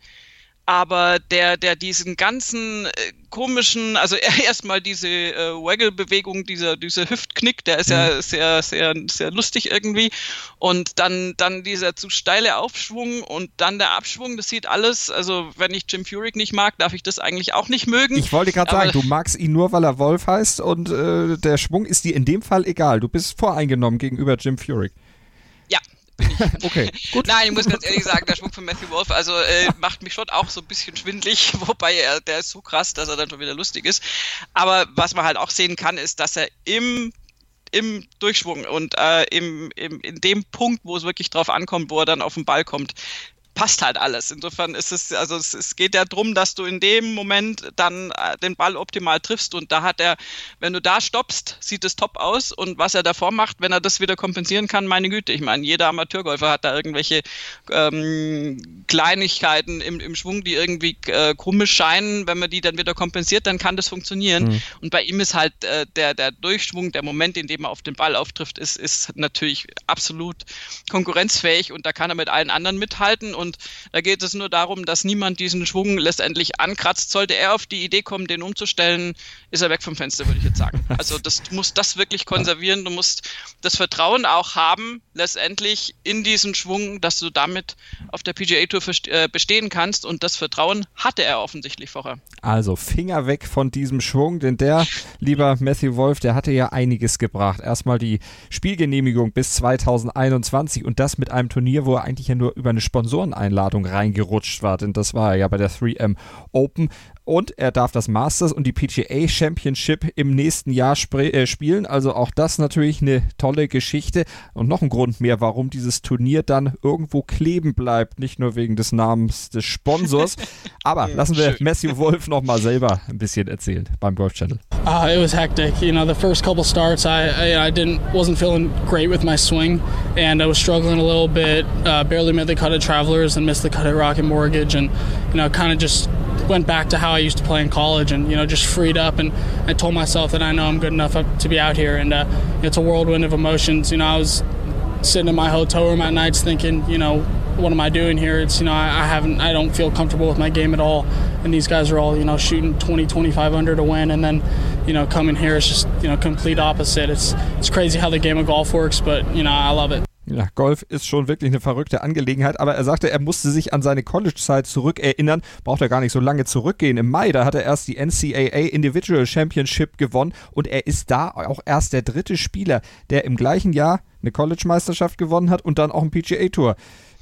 aber der, der diesen ganzen äh, komischen, also erstmal diese äh, Waggle-Bewegung, dieser, dieser Hüftknick, der ist mhm. ja sehr, sehr, sehr lustig irgendwie. Und dann, dann dieser zu steile Aufschwung und dann der Abschwung, das sieht alles, also wenn ich Jim Furyk nicht mag, darf ich das eigentlich auch nicht mögen. Ich wollte gerade sagen, du magst ihn nur, weil er Wolf heißt und äh, der Schwung ist dir in dem Fall egal. Du bist voreingenommen gegenüber Jim Furyk. Okay, gut. Nein, ich muss ganz ehrlich sagen, der Schwung von Matthew Wolf, also äh, macht mich schon auch so ein bisschen schwindlig, wobei er, der ist so krass, dass er dann schon wieder lustig ist. Aber was man halt auch sehen kann, ist, dass er im im Durchschwung und äh, im, im, in dem Punkt, wo es wirklich drauf ankommt, wo er dann auf den Ball kommt, passt halt alles. Insofern ist es, also es, es geht ja darum, dass du in dem Moment dann äh, den Ball optimal triffst und da hat er, wenn du da stoppst, sieht es top aus und was er davor macht, wenn er das wieder kompensieren kann, meine Güte. Ich meine, jeder Amateurgolfer hat da irgendwelche ähm, Kleinigkeiten im, im Schwung, die irgendwie äh, komisch scheinen. Wenn man die dann wieder kompensiert, dann kann das funktionieren. Mhm. Und bei ihm ist halt äh, der, der Durchschwung, der Moment, in dem er auf den Ball auftrifft, ist, ist natürlich absolut konkurrenzfähig und da kann er mit allen anderen mithalten und und da geht es nur darum, dass niemand diesen Schwung letztendlich ankratzt. Sollte er auf die Idee kommen, den umzustellen, ist er weg vom Fenster, würde ich jetzt sagen. Also das, du musst das wirklich konservieren, du musst das Vertrauen auch haben, letztendlich in diesen Schwung, dass du damit auf der PGA Tour äh, bestehen kannst und das Vertrauen hatte er offensichtlich vorher. Also Finger weg von diesem Schwung, denn der, lieber Matthew Wolf, der hatte ja einiges gebracht. Erstmal die Spielgenehmigung bis 2021 und das mit einem Turnier, wo er eigentlich ja nur über eine Sponsoreneinladung reingerutscht war, denn das war ja bei der 3M Open und er darf das Masters und die PGA Championship im nächsten Jahr äh, spielen. Also auch das natürlich eine tolle Geschichte und noch ein Grund mehr, warum dieses Turnier dann irgendwo kleben bleibt, nicht nur wegen des Namens des Sponsors. Aber lassen wir Matthew Wolf noch mal selber ein bisschen erzählen beim Golf Channel. Uh, it was hectic. You know, the first couple starts, I, I, I didn't wasn't feeling great with my swing, and I was struggling a little bit. Uh, barely made the cut at Travelers and missed the cut at Rocket Mortgage, and you know, kind of just went back to how I used to play in college and, you know, just freed up. And I told myself that I know I'm good enough to be out here. And uh, it's a whirlwind of emotions. You know, I was sitting in my hotel room at nights thinking, you know, what am I doing here? It's, you know, I, I haven't, I don't feel comfortable with my game at all. And these guys are all, you know, shooting 20, 25 under to win. And then, you know, coming here is just, you know, complete opposite. It's, it's crazy how the game of golf works, but, you know, I love it. Ja, Golf ist schon wirklich eine verrückte Angelegenheit, aber er sagte, er musste sich an seine College-Zeit zurückerinnern, braucht er gar nicht so lange zurückgehen. Im Mai, da hat er erst die NCAA Individual Championship gewonnen und er ist da auch erst der dritte Spieler, der im gleichen Jahr eine College-Meisterschaft gewonnen hat und dann auch ein PGA Tour.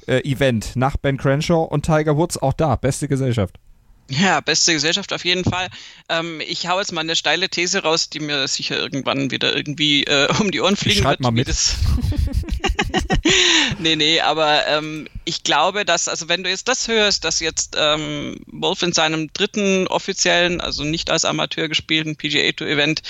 Äh, nach Ben Crenshaw und Tiger Woods auch da. Beste Gesellschaft. Ja, beste Gesellschaft auf jeden Fall. Ähm, ich hau jetzt mal eine steile These raus, die mir sicher irgendwann wieder irgendwie äh, um die Ohren fliegen Schreib wird. mal mit. nee, nee, aber ähm, ich glaube, dass, also wenn du jetzt das hörst, dass jetzt ähm, Wolf in seinem dritten offiziellen, also nicht als Amateur gespielten PGA Tour Event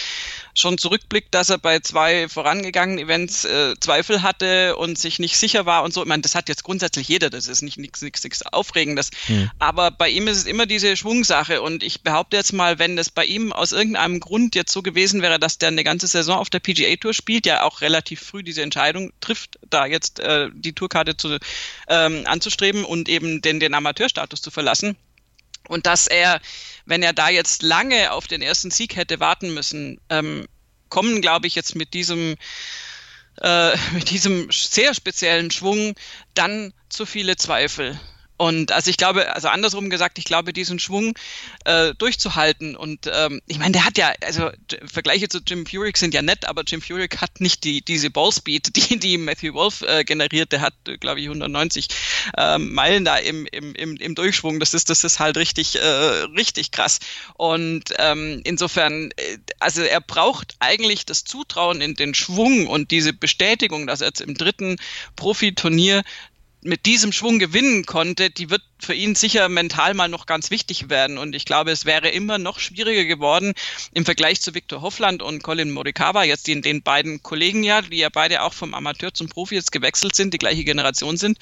schon zurückblickt, dass er bei zwei vorangegangenen Events äh, Zweifel hatte und sich nicht sicher war und so. Ich meine, das hat jetzt grundsätzlich jeder, das ist nicht nichts nichts Aufregendes. Hm. Aber bei ihm ist es immer diese Schwungsache und ich behaupte jetzt mal, wenn es bei ihm aus irgendeinem Grund jetzt so gewesen wäre, dass der eine ganze Saison auf der PGA Tour spielt, ja auch relativ früh diese Entscheidung trifft, da jetzt äh, die Tourkarte zu, ähm, anzustreben und eben den, den Amateurstatus zu verlassen. Und dass er, wenn er da jetzt lange auf den ersten Sieg hätte warten müssen, ähm, kommen, glaube ich, jetzt mit diesem äh, mit diesem sehr speziellen Schwung dann zu viele Zweifel. Und also ich glaube, also andersrum gesagt, ich glaube, diesen Schwung äh, durchzuhalten. Und ähm, ich meine, der hat ja, also Vergleiche zu Jim Furyk sind ja nett, aber Jim Furyk hat nicht die diese Ballspeed, die die Matthew Wolf äh, generiert. Der hat, glaube ich, 190 äh, Meilen da im, im, im, im Durchschwung. Das ist das ist halt richtig äh, richtig krass. Und ähm, insofern, äh, also er braucht eigentlich das Zutrauen in den Schwung und diese Bestätigung, dass er jetzt im dritten Profiturnier mit diesem Schwung gewinnen konnte, die wird für ihn sicher mental mal noch ganz wichtig werden. Und ich glaube, es wäre immer noch schwieriger geworden im Vergleich zu Viktor Hoffland und Colin Morikawa, jetzt den, den beiden Kollegen ja, die ja beide auch vom Amateur zum Profi jetzt gewechselt sind, die gleiche Generation sind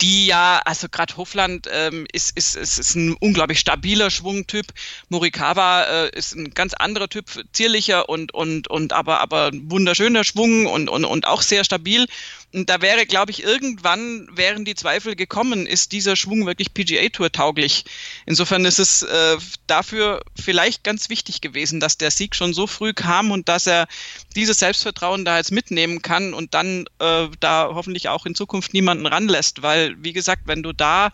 die ja, also gerade Hofland ähm, ist, ist, ist, ist ein unglaublich stabiler Schwungtyp. Morikawa äh, ist ein ganz anderer Typ, zierlicher und, und, und aber, aber wunderschöner Schwung und, und, und auch sehr stabil. Und da wäre, glaube ich, irgendwann wären die Zweifel gekommen, ist dieser Schwung wirklich PGA Tour tauglich. Insofern ist es äh, dafür vielleicht ganz wichtig gewesen, dass der Sieg schon so früh kam und dass er dieses Selbstvertrauen da jetzt mitnehmen kann und dann äh, da hoffentlich auch in Zukunft niemanden ranlässt, weil, wie gesagt, wenn du da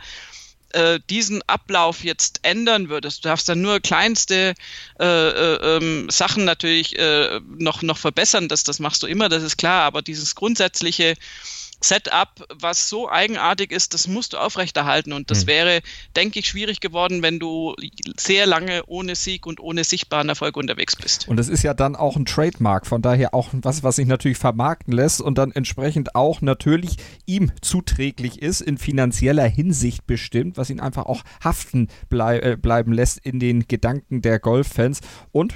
äh, diesen Ablauf jetzt ändern würdest, du darfst dann nur kleinste äh, äh, ähm, Sachen natürlich äh, noch, noch verbessern, das, das machst du immer, das ist klar, aber dieses grundsätzliche Setup, was so eigenartig ist, das musst du aufrechterhalten. Und das mhm. wäre, denke ich, schwierig geworden, wenn du sehr lange ohne Sieg und ohne sichtbaren Erfolg unterwegs bist. Und es ist ja dann auch ein Trademark, von daher auch was, was sich natürlich vermarkten lässt und dann entsprechend auch natürlich ihm zuträglich ist, in finanzieller Hinsicht bestimmt, was ihn einfach auch haften blei äh, bleiben lässt in den Gedanken der Golffans. Und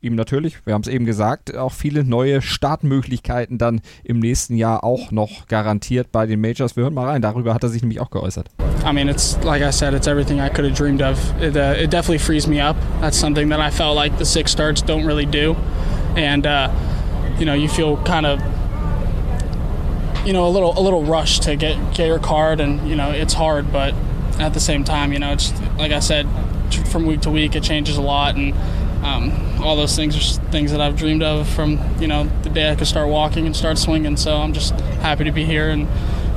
ihm natürlich, wir haben es eben gesagt, auch viele neue Startmöglichkeiten dann im nächsten Jahr auch noch garantiert bei den Majors. Wir hören mal rein, darüber hat er sich nämlich auch geäußert. I mean, it's like I said, it's everything I could have dreamed of. It, uh, it definitely frees me up. That's something that I felt like the six starts don't really do. And, uh, you know, you feel kind of you know, a little a little rush to get get your card, and you know, it's hard, but at the same time, you know, it's like I said, from week to week, it changes a lot, and um, all those things are things that I've dreamed of from you know the day I could start walking and start swinging. So I'm just happy to be here and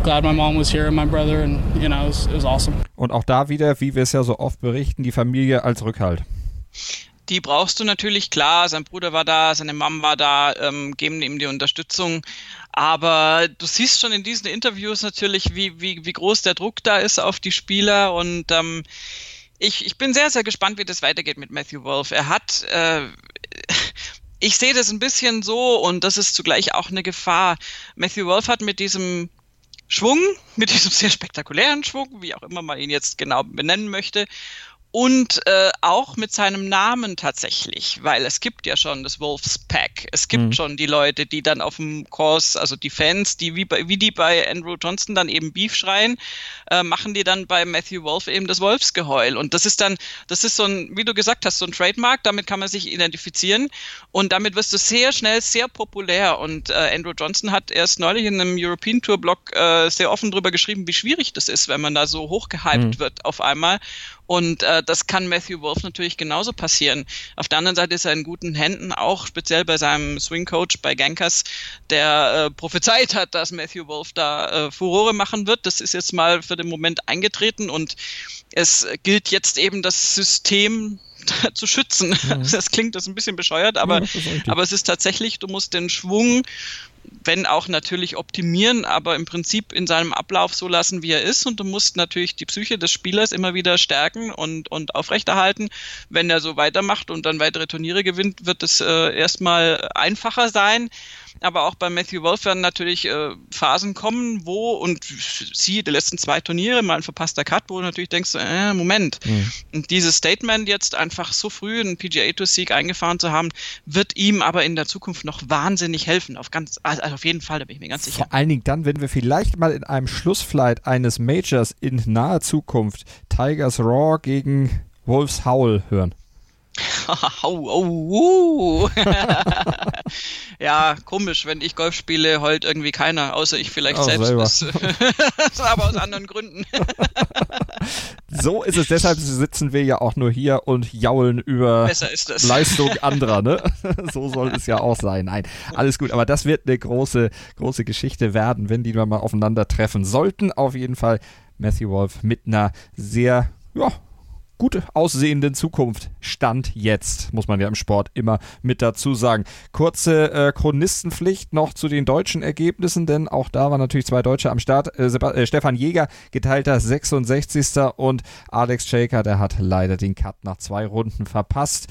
glad my mom was here and my brother, and you know, it was, it was awesome. Und auch da wieder, wie wir es ja so oft berichten, die Familie als Rückhalt. Die brauchst du natürlich, klar. Sein Bruder war da, seine Mom war da, ähm, geben ihm die Unterstützung. Aber du siehst schon in diesen Interviews natürlich, wie, wie, wie groß der Druck da ist auf die Spieler. Und ähm, ich, ich bin sehr, sehr gespannt, wie das weitergeht mit Matthew Wolf. Er hat, äh, ich sehe das ein bisschen so und das ist zugleich auch eine Gefahr. Matthew Wolf hat mit diesem Schwung, mit diesem sehr spektakulären Schwung, wie auch immer man ihn jetzt genau benennen möchte, und äh, auch mit seinem Namen tatsächlich, weil es gibt ja schon das Wolves Pack. Es gibt mhm. schon die Leute, die dann auf dem Kurs, also die Fans, die wie, bei, wie die bei Andrew Johnston dann eben Beef schreien, äh, machen die dann bei Matthew Wolf eben das Wolfsgeheul. Und das ist dann, das ist so ein, wie du gesagt hast, so ein Trademark, damit kann man sich identifizieren und damit wirst du sehr schnell sehr populär. Und äh, Andrew Johnston hat erst neulich in einem European Tour Blog äh, sehr offen drüber geschrieben, wie schwierig das ist, wenn man da so hochgehypt mhm. wird auf einmal. Und äh, das kann Matthew Wolf natürlich genauso passieren. Auf der anderen Seite ist er in guten Händen, auch speziell bei seinem Swing Coach bei Gankers, der äh, prophezeit hat, dass Matthew Wolf da äh, Furore machen wird. Das ist jetzt mal für den Moment eingetreten und es gilt jetzt eben das System zu schützen. Mhm. Das klingt das ein bisschen bescheuert, aber, ja, aber es ist tatsächlich, du musst den Schwung wenn auch natürlich optimieren, aber im Prinzip in seinem Ablauf so lassen, wie er ist. Und du musst natürlich die Psyche des Spielers immer wieder stärken und, und aufrechterhalten. Wenn er so weitermacht und dann weitere Turniere gewinnt, wird es äh, erstmal einfacher sein aber auch bei Matthew Wolf werden natürlich äh, Phasen kommen, wo, und sie, die letzten zwei Turniere, mal ein verpasster Cut, wo du natürlich denkst, äh, Moment. Mhm. Und dieses Statement jetzt einfach so früh einen PGA Tour Sieg eingefahren zu haben, wird ihm aber in der Zukunft noch wahnsinnig helfen. Auf ganz, also auf jeden Fall, da bin ich mir ganz sicher. Vor allen Dingen dann, wenn wir vielleicht mal in einem Schlussflight eines Majors in naher Zukunft Tigers Raw gegen Wolves Howl hören. oh, oh, uh. ja, komisch, wenn ich Golf spiele, heult irgendwie keiner, außer ich vielleicht oh, selbst. Aber aus anderen Gründen. so ist es, deshalb sitzen wir ja auch nur hier und jaulen über Leistung anderer, ne? so soll es ja auch sein. Nein, alles gut, aber das wird eine große, große Geschichte werden, wenn die mal aufeinandertreffen sollten. Auf jeden Fall Matthew Wolf mit einer sehr, ja, gut aussehenden Zukunft stand jetzt, muss man ja im Sport immer mit dazu sagen. Kurze äh, Chronistenpflicht noch zu den deutschen Ergebnissen, denn auch da waren natürlich zwei Deutsche am Start. Äh, äh, Stefan Jäger, geteilter 66. und Alex Shaker, der hat leider den Cut nach zwei Runden verpasst.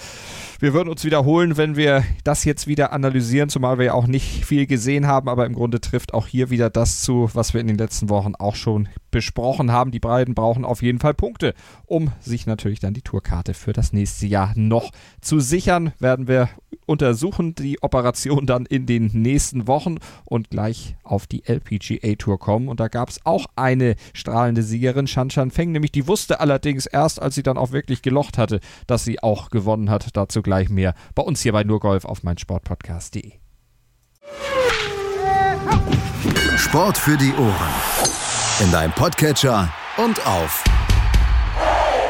Wir würden uns wiederholen, wenn wir das jetzt wieder analysieren, zumal wir ja auch nicht viel gesehen haben, aber im Grunde trifft auch hier wieder das zu, was wir in den letzten Wochen auch schon besprochen haben. Die beiden brauchen auf jeden Fall Punkte, um sich natürlich dann die Tourkarte für das nächste Jahr noch zu sichern. Werden wir untersuchen die Operation dann in den nächsten Wochen und gleich auf die LPGA Tour kommen. Und da gab es auch eine strahlende Siegerin, Shan Shan Feng, nämlich die wusste allerdings erst, als sie dann auch wirklich gelocht hatte, dass sie auch gewonnen hat. Dazu gleich gleich mehr bei uns hier bei Nur Golf auf meinsportpodcast.de. Sport für die Ohren. In deinem Podcatcher und auf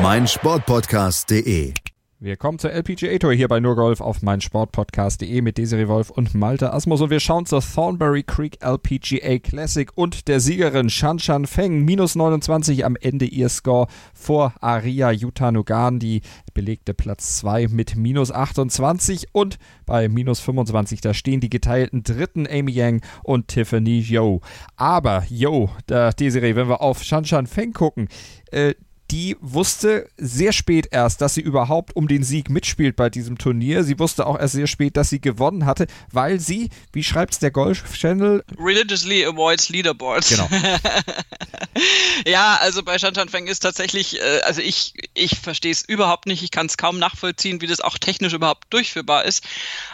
meinsportpodcast.de. Wir kommen zur LPGA Tour hier bei Nurgolf auf meinsportpodcast.de mit Desiree Wolf und Malte Asmus und wir schauen zur Thornbury Creek LPGA Classic und der Siegerin Shan Shan Feng. Minus 29 am Ende ihr Score vor Aria Yutanugan, die belegte Platz 2 mit minus 28 und bei minus 25 da stehen die geteilten dritten Amy Yang und Tiffany Yo. Aber Yo, da Desiree, wenn wir auf Shan Shan Feng gucken, äh, die wusste sehr spät erst, dass sie überhaupt um den Sieg mitspielt bei diesem Turnier. Sie wusste auch erst sehr spät, dass sie gewonnen hatte, weil sie, wie schreibt es der Golf Channel? Religiously avoids leaderboards. Genau. ja, also bei Shantan Feng ist tatsächlich, äh, also ich, ich verstehe es überhaupt nicht. Ich kann es kaum nachvollziehen, wie das auch technisch überhaupt durchführbar ist.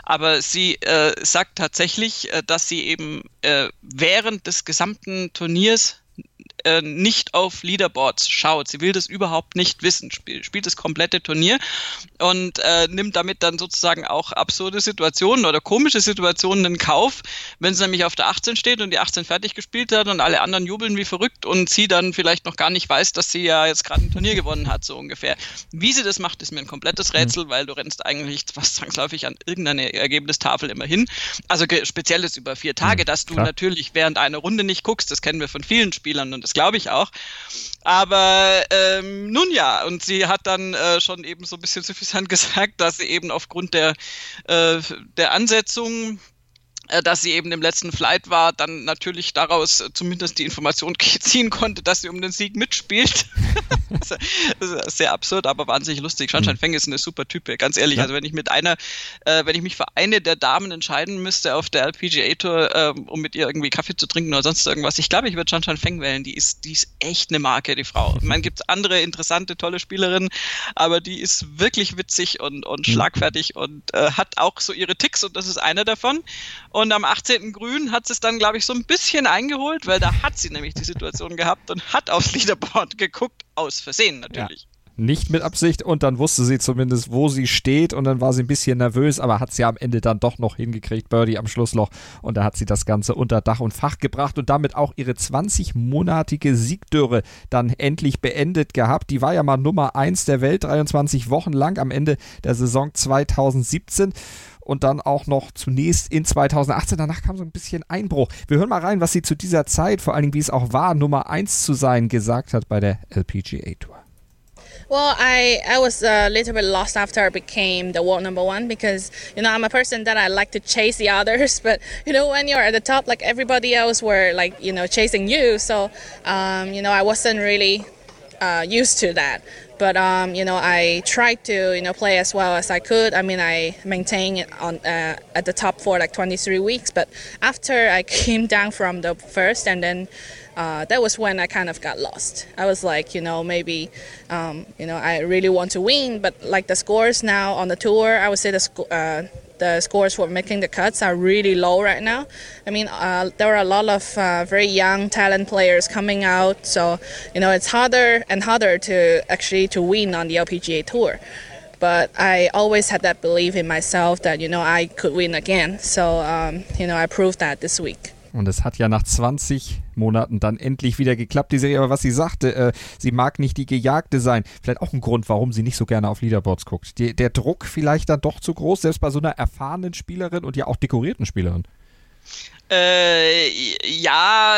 Aber sie äh, sagt tatsächlich, äh, dass sie eben äh, während des gesamten Turniers äh, nicht auf Leaderboards schaut. Sie will das überhaupt nicht wissen, spielt, spielt das komplette Turnier und äh, nimmt damit dann sozusagen auch absurde Situationen oder komische Situationen in Kauf, wenn sie nämlich auf der 18 steht und die 18 fertig gespielt hat und alle anderen jubeln wie verrückt und sie dann vielleicht noch gar nicht weiß, dass sie ja jetzt gerade ein Turnier gewonnen hat, so ungefähr. Wie sie das macht, ist mir ein komplettes mhm. Rätsel, weil du rennst eigentlich fast zwangsläufig an irgendeine Ergebnistafel immer hin. Also speziell ist über vier Tage, mhm, dass du Klar. natürlich während einer Runde nicht guckst, das kennen wir von vielen Spielern und das glaube ich auch. Aber ähm, nun ja, und sie hat dann äh, schon eben so ein bisschen suffisant gesagt, dass sie eben aufgrund der, äh, der Ansetzung dass sie eben im letzten Flight war, dann natürlich daraus äh, zumindest die Information ziehen konnte, dass sie um den Sieg mitspielt. das ist sehr absurd, aber wahnsinnig lustig. Schanschein mhm. Feng ist eine super Type, ganz ehrlich. Ja. Also wenn ich mit einer, äh, wenn ich mich für eine der Damen entscheiden müsste auf der LPGA Tour, äh, um mit ihr irgendwie Kaffee zu trinken oder sonst irgendwas, ich glaube, ich würde Schanschein Feng wählen. Die ist, die ist echt eine Marke, die Frau. Ich meine, gibt es andere interessante, tolle Spielerinnen, aber die ist wirklich witzig und, und mhm. schlagfertig und äh, hat auch so ihre Ticks und das ist einer davon. Und am 18. Grün hat sie es dann, glaube ich, so ein bisschen eingeholt, weil da hat sie nämlich die Situation gehabt und hat aufs Leaderboard geguckt, aus Versehen natürlich. Ja nicht mit Absicht und dann wusste sie zumindest, wo sie steht und dann war sie ein bisschen nervös, aber hat sie am Ende dann doch noch hingekriegt, Birdie am Schlussloch und da hat sie das Ganze unter Dach und Fach gebracht und damit auch ihre 20-monatige Siegdürre dann endlich beendet gehabt. Die war ja mal Nummer 1 der Welt, 23 Wochen lang am Ende der Saison 2017 und dann auch noch zunächst in 2018. Danach kam so ein bisschen Einbruch. Wir hören mal rein, was sie zu dieser Zeit, vor allen Dingen wie es auch war, Nummer 1 zu sein, gesagt hat bei der LPGA Tour. Well, I, I was a little bit lost after I became the world number one because, you know, I'm a person that I like to chase the others. But, you know, when you're at the top, like everybody else were like, you know, chasing you. So, um, you know, I wasn't really uh, used to that. But um, you know, I tried to you know play as well as I could. I mean, I maintained it on uh, at the top for like 23 weeks. But after I came down from the first, and then uh, that was when I kind of got lost. I was like, you know, maybe, um, you know, I really want to win, but like the scores now on the tour, I would say the sco- uh, the scores for making the cuts are really low right now. I mean, uh, there are a lot of uh, very young talent players coming out, so you know it's harder and harder to actually to win on the LPGA tour. But I always had that belief in myself that you know I could win again. So um, you know I proved that this week. Und es hat ja nach 20 Monaten dann endlich wieder geklappt, die Serie. Aber was sie sagte, äh, sie mag nicht die Gejagte sein. Vielleicht auch ein Grund, warum sie nicht so gerne auf Leaderboards guckt. Die, der Druck vielleicht dann doch zu groß, selbst bei so einer erfahrenen Spielerin und ja auch dekorierten Spielerin. Äh, ja,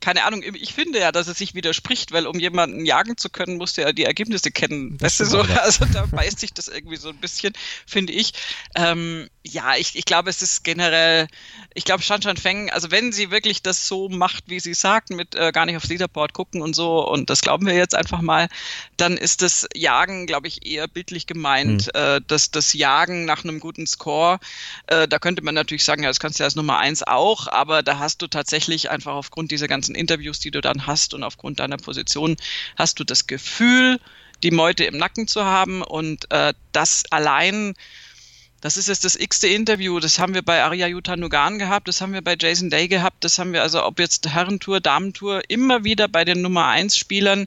keine Ahnung. Ich finde ja, dass es sich widerspricht, weil um jemanden jagen zu können, musst du ja die Ergebnisse kennen. Das weißt du so? Also da beißt sich das irgendwie so ein bisschen, finde ich. Ähm, ja, ich, ich glaube, es ist generell, ich glaube, Shan Shan Feng, also wenn sie wirklich das so macht, wie sie sagt, mit äh, gar nicht aufs Leaderboard gucken und so, und das glauben wir jetzt einfach mal, dann ist das Jagen, glaube ich, eher bildlich gemeint. Mhm. Äh, das, das Jagen nach einem guten Score, äh, da könnte man natürlich sagen, ja, das kannst du ja als Nummer eins auch, aber da hast du tatsächlich einfach aufgrund dieser ganzen Interviews, die du dann hast und aufgrund deiner Position, hast du das Gefühl, die Meute im Nacken zu haben und äh, das allein das ist jetzt das x-te Interview. Das haben wir bei Arya Yuta Nugan gehabt, das haben wir bei Jason Day gehabt, das haben wir also, ob jetzt Herrentour, Damentour, immer wieder bei den Nummer 1 Spielern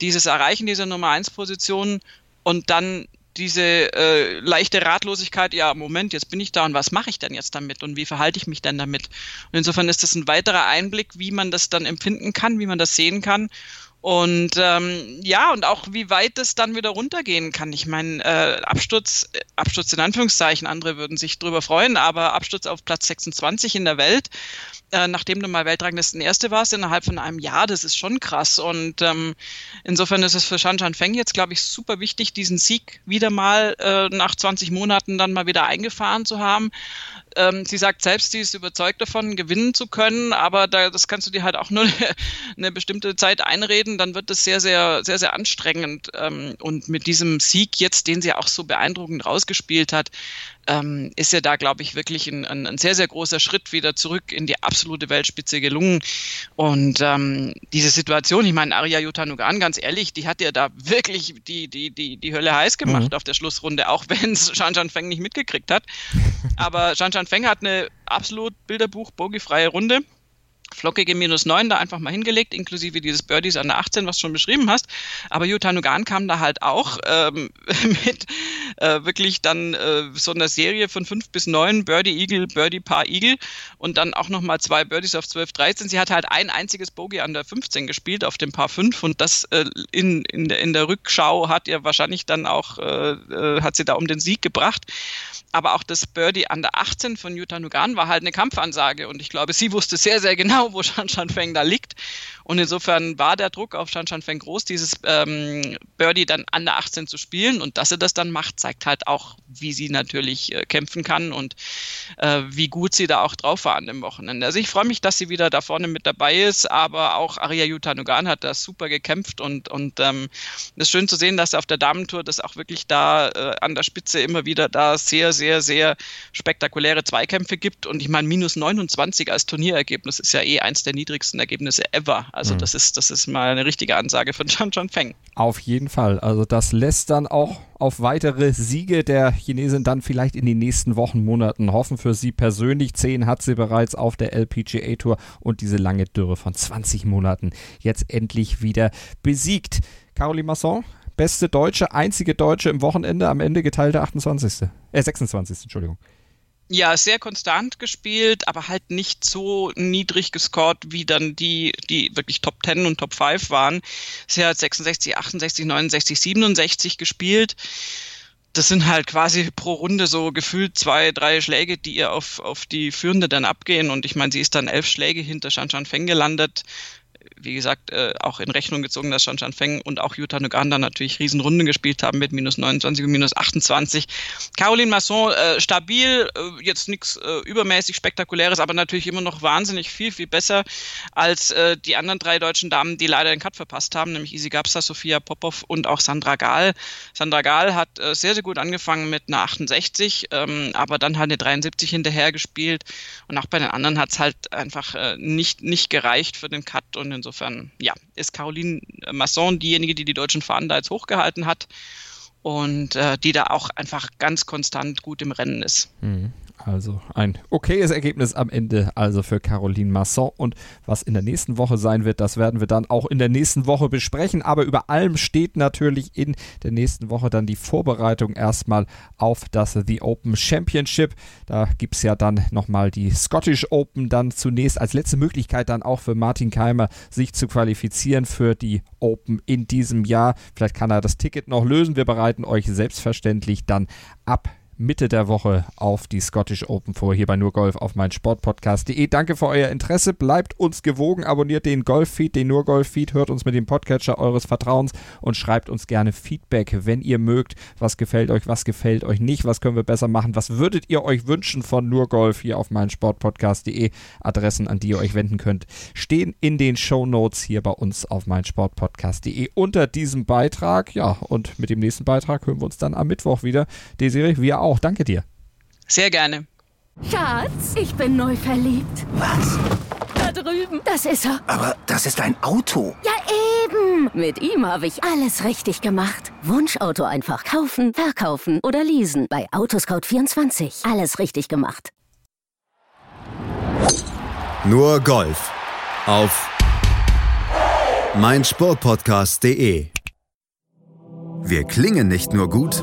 dieses Erreichen dieser Nummer 1 Position und dann diese äh, leichte Ratlosigkeit, ja, Moment, jetzt bin ich da und was mache ich denn jetzt damit und wie verhalte ich mich denn damit? Und insofern ist das ein weiterer Einblick, wie man das dann empfinden kann, wie man das sehen kann. Und ähm, ja, und auch wie weit es dann wieder runtergehen kann. Ich meine, äh, Absturz, äh, Absturz in Anführungszeichen, andere würden sich drüber freuen, aber Absturz auf Platz 26 in der Welt, äh, nachdem du mal Weltranglisten Erste warst, innerhalb von einem Jahr, das ist schon krass. Und ähm, insofern ist es für Shan Shan Feng jetzt, glaube ich, super wichtig, diesen Sieg wieder mal äh, nach 20 Monaten dann mal wieder eingefahren zu haben. Ähm, sie sagt selbst, sie ist überzeugt davon, gewinnen zu können, aber da, das kannst du dir halt auch nur eine, bestimmte Zeit einreden dann wird es sehr, sehr, sehr, sehr anstrengend. Ähm, und mit diesem Sieg jetzt, den sie auch so beeindruckend rausgespielt hat, ähm, ist ja da, glaube ich, wirklich ein, ein, ein, sehr, sehr großer Schritt wieder zurück in die absolute Weltspitze gelungen. Und ähm, diese Situation, ich meine, Arya Yutanugan, ganz ehrlich, die hat ja da wirklich die, die, die, die Hölle heiß gemacht mhm. auf der Schlussrunde, auch wenn es Shan Shan Feng nicht mitgekriegt hat. Aber Shan Shan Feng hat eine absolut Bilderbuch-bogiefreie Runde flockige minus 9 da einfach mal hingelegt, inklusive dieses Birdies an der 18, was du schon beschrieben hast. Aber Jutta Nugan kam da halt auch ähm, mit äh, wirklich dann äh, so einer Serie von 5 bis 9, Birdie, Eagle, Birdie, Paar, Eagle und dann auch nochmal zwei Birdies auf 12, 13. Sie hat halt ein einziges Bogey an der 15 gespielt auf dem Paar 5 und das äh, in, in, der, in der Rückschau hat ihr wahrscheinlich dann auch, äh, äh, hat sie da um den Sieg gebracht aber auch das Birdie an der 18 von Jutta Nugan war halt eine Kampfansage und ich glaube, sie wusste sehr, sehr genau, wo Shan Shan Feng da liegt. Und insofern war der Druck auf Shan Shan Feng groß, dieses ähm, Birdie dann an der 18 zu spielen. Und dass sie das dann macht, zeigt halt auch, wie sie natürlich äh, kämpfen kann und äh, wie gut sie da auch drauf war an dem Wochenende. Also ich freue mich, dass sie wieder da vorne mit dabei ist, aber auch Arya Jutta Nugan hat da super gekämpft und, und ähm, es ist schön zu sehen, dass auf der Damentour das auch wirklich da äh, an der Spitze immer wieder da sehr, sehr, sehr spektakuläre Zweikämpfe gibt. Und ich meine, minus 29 als Turnierergebnis ist ja eh eins der niedrigsten Ergebnisse ever. Also mhm. das ist, das ist mal eine richtige Ansage von Chan Chan Feng. Auf jeden Fall. Also das lässt dann auch auf weitere Siege der Chinesin dann vielleicht in den nächsten Wochen, Monaten hoffen. Für sie persönlich. Zehn hat sie bereits auf der LPGA Tour und diese lange Dürre von 20 Monaten jetzt endlich wieder besiegt. Caroline Masson, beste Deutsche, einzige Deutsche im Wochenende, am Ende geteilte 28. Äh, 26. Entschuldigung ja, sehr konstant gespielt, aber halt nicht so niedrig gescored, wie dann die, die wirklich Top 10 und Top 5 waren. Sie hat 66, 68, 69, 67 gespielt. Das sind halt quasi pro Runde so gefühlt zwei, drei Schläge, die ihr auf, auf die Führende dann abgehen. Und ich meine, sie ist dann elf Schläge hinter Shanshan Feng gelandet wie gesagt, äh, auch in Rechnung gezogen, dass Shanshan Feng und auch Jutta Nuganda natürlich Riesenrunden gespielt haben mit minus 29 und minus 28. Caroline Masson äh, stabil, äh, jetzt nichts äh, übermäßig spektakuläres, aber natürlich immer noch wahnsinnig viel, viel besser als äh, die anderen drei deutschen Damen, die leider den Cut verpasst haben, nämlich Isi Gapsa, Sophia Popov und auch Sandra Gahl. Sandra Gahl hat äh, sehr, sehr gut angefangen mit einer 68, ähm, aber dann hat eine 73 hinterher gespielt und auch bei den anderen hat es halt einfach nicht, nicht gereicht für den Cut und insofern, ja, ist Caroline Masson diejenige, die die deutschen Fahnen da jetzt hochgehalten hat und äh, die da auch einfach ganz konstant gut im Rennen ist. Mhm. Also ein okayes Ergebnis am Ende also für Caroline Masson. Und was in der nächsten Woche sein wird, das werden wir dann auch in der nächsten Woche besprechen. Aber über allem steht natürlich in der nächsten Woche dann die Vorbereitung erstmal auf das The Open Championship. Da gibt es ja dann nochmal die Scottish Open dann zunächst als letzte Möglichkeit dann auch für Martin Keimer sich zu qualifizieren für die Open in diesem Jahr. Vielleicht kann er das Ticket noch lösen. Wir bereiten euch selbstverständlich dann ab Mitte der Woche auf die Scottish Open vor, hier bei Nurgolf auf mein Sportpodcast.de. Danke für euer Interesse, bleibt uns gewogen, abonniert den Golf-Feed, den Nurgolf-Feed, hört uns mit dem Podcatcher eures Vertrauens und schreibt uns gerne Feedback, wenn ihr mögt. Was gefällt euch, was gefällt euch nicht, was können wir besser machen, was würdet ihr euch wünschen von Nurgolf hier auf mein Sportpodcast.de. Adressen, an die ihr euch wenden könnt, stehen in den Show Notes hier bei uns auf mein Sportpodcast.de unter diesem Beitrag. Ja, und mit dem nächsten Beitrag hören wir uns dann am Mittwoch wieder. Desiree, wir auch. Danke dir. Sehr gerne. Schatz, ich bin neu verliebt. Was? Da drüben. Das ist er. Aber das ist ein Auto. Ja, eben. Mit ihm habe ich alles richtig gemacht. Wunschauto einfach kaufen, verkaufen oder leasen. Bei Autoscout24. Alles richtig gemacht. Nur Golf. Auf meinsportpodcast.de. Wir klingen nicht nur gut